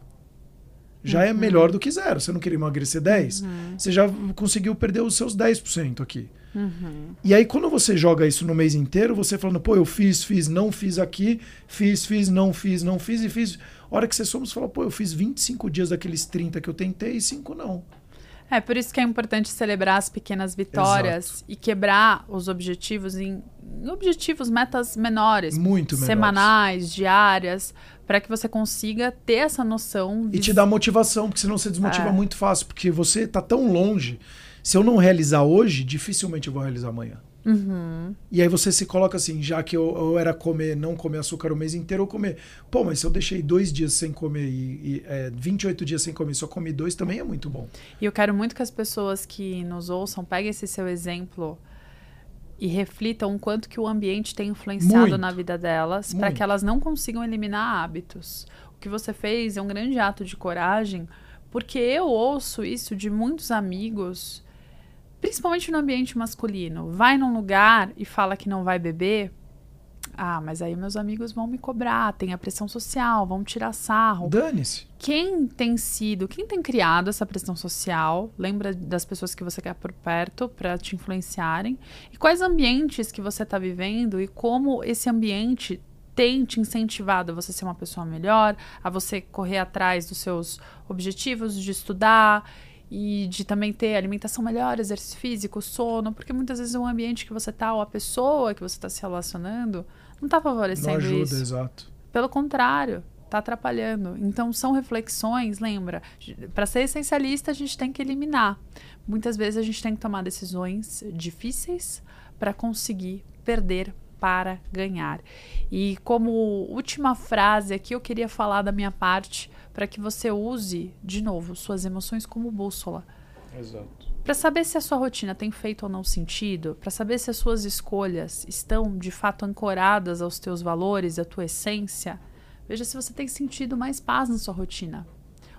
Já é melhor do que zero. Você não queria emagrecer 10, você já conseguiu perder os seus 10% aqui. Uhum. E aí, quando você joga isso no mês inteiro, você falando, pô, eu fiz, fiz, não fiz aqui, fiz, fiz, não fiz, não fiz e fiz. A hora que você soma, você fala, pô, eu fiz 25 dias daqueles 30 que eu tentei e 5 não. É por isso que é importante celebrar as pequenas vitórias Exato. e quebrar os objetivos em, em objetivos, metas menores, Muito menores. semanais, diárias, para que você consiga ter essa noção. E vis- te dá motivação, porque senão você desmotiva É. muito fácil, porque você tá tão longe. Se eu não realizar hoje, dificilmente eu vou realizar amanhã. Uhum. E aí você se coloca assim, já que eu, eu era comer, não comer açúcar o mês inteiro, eu comer. Pô, mas se eu deixei dois dias sem comer e, e é, 28 dias sem comer, só comi dois, também é muito bom. E eu quero muito que as pessoas que nos ouçam peguem esse seu exemplo e reflitam o quanto que o ambiente tem influenciado Muito. na vida delas para que elas não consigam eliminar hábitos. O que você fez é um grande ato de coragem, porque eu ouço isso de muitos amigos, principalmente no ambiente masculino. Vai num lugar e fala que não vai beber. Ah, mas aí meus amigos vão me cobrar, tem a pressão social, vão tirar sarro. Dane-se. quem tem sido, quem tem criado essa pressão social, lembra das pessoas que você quer por perto para te influenciarem? E quais ambientes que você está vivendo e como esse ambiente tem te incentivado a você ser uma pessoa melhor, a você correr atrás dos seus objetivos, de estudar e de também ter alimentação melhor, exercício físico, sono, porque muitas vezes o ambiente que você tá ou a pessoa que você está se relacionando não está Não favorecendo ajuda, isso. exato. Pelo contrário, tá atrapalhando. Então são reflexões, lembra? Para ser essencialista, a gente tem que eliminar. Muitas vezes a gente tem que tomar decisões difíceis para conseguir perder para ganhar. E como última frase aqui, eu queria falar da minha parte para que você use, de novo, suas emoções como bússola. Exato. Para saber se a sua rotina tem feito ou não sentido, para saber se as suas escolhas estão de fato ancoradas aos teus valores, à tua essência, veja se você tem sentido mais paz na sua rotina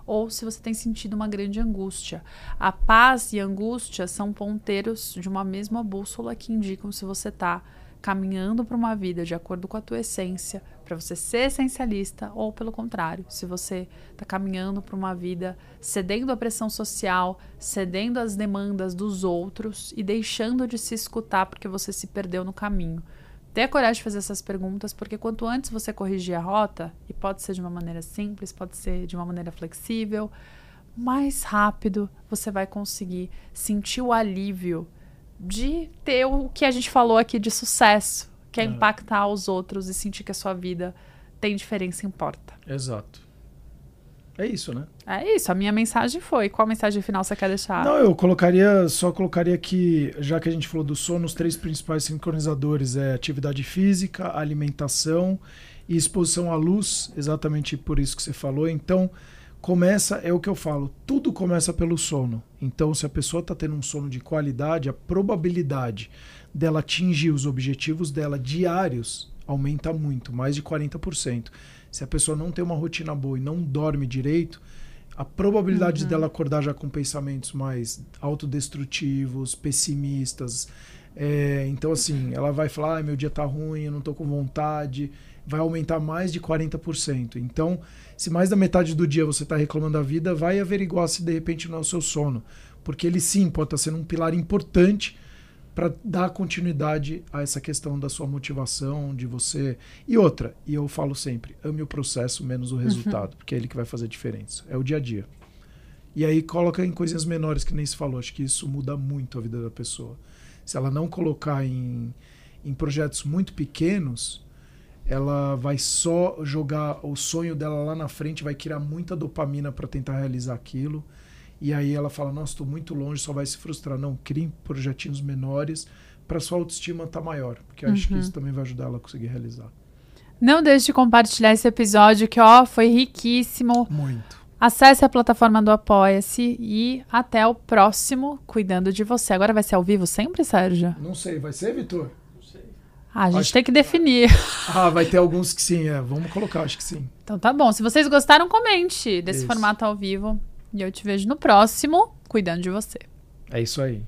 ou se você tem sentido uma grande angústia. A paz e a angústia são ponteiros de uma mesma bússola que indicam se você está caminhando para uma vida de acordo com a tua essência, para você ser essencialista, ou pelo contrário, se você está caminhando para uma vida cedendo à pressão social, cedendo às demandas dos outros e deixando de se escutar porque você se perdeu no caminho. Tenha coragem de fazer essas perguntas, porque quanto antes você corrigir a rota, e pode ser de uma maneira simples, pode ser de uma maneira flexível, mais rápido você vai conseguir sentir o alívio de ter o que a gente falou aqui de sucesso, que é, impactar os outros e sentir que a sua vida tem diferença e importa. Exato. É isso, né? É isso. A minha mensagem foi. Qual mensagem final você quer deixar? Não, eu colocaria, só colocaria que, já que a gente falou do sono, os três principais sincronizadores é atividade física, alimentação e exposição à luz, exatamente por isso que você falou. Então, começa, é o que eu falo, tudo começa pelo sono. Então, se a pessoa está tendo um sono de qualidade, a probabilidade dela atingir os objetivos dela diários aumenta muito, mais de 40%. Se a pessoa não tem uma rotina boa e não dorme direito, a probabilidade uhum. dela acordar já com pensamentos mais autodestrutivos, pessimistas. É, então, assim, ela vai falar: ah, meu dia tá ruim, eu não tô com vontade. Vai aumentar mais de 40%. Então, se mais da metade do dia você está reclamando da vida, vai averiguar se de repente não é o seu sono. Porque ele sim pode estar tá sendo um pilar importante para dar continuidade a essa questão da sua motivação, de você. E outra, e eu falo sempre, ame o processo menos o uhum. resultado, uhum. porque é ele que vai fazer diferença. É o dia a dia. E aí coloca em coisinhas menores que nem se falou. Acho que isso muda muito a vida da pessoa. Se ela não colocar em, em projetos muito pequenos, ela vai só jogar o sonho dela lá na frente, vai criar muita dopamina para tentar realizar aquilo e aí ela fala: Nossa, estou muito longe, só vai se frustrar. Não, crie projetinhos menores para sua autoestima estar tá maior, porque eu acho que uhum. isso também vai ajudar ela a conseguir realizar. Não deixe de compartilhar esse episódio que ó, foi riquíssimo. Muito. Acesse a plataforma do Apoia-se e até o próximo Cuidando de Você. Agora vai ser ao vivo sempre, Sérgio? Não sei, vai ser, Vitor? Ah, a gente acho tem que definir. Ah, vai ter alguns que sim, é. Vamos colocar, acho que sim. Então tá bom. Se vocês gostaram, comente desse Isso. formato ao vivo. E eu te vejo no próximo, cuidando de você. É isso aí.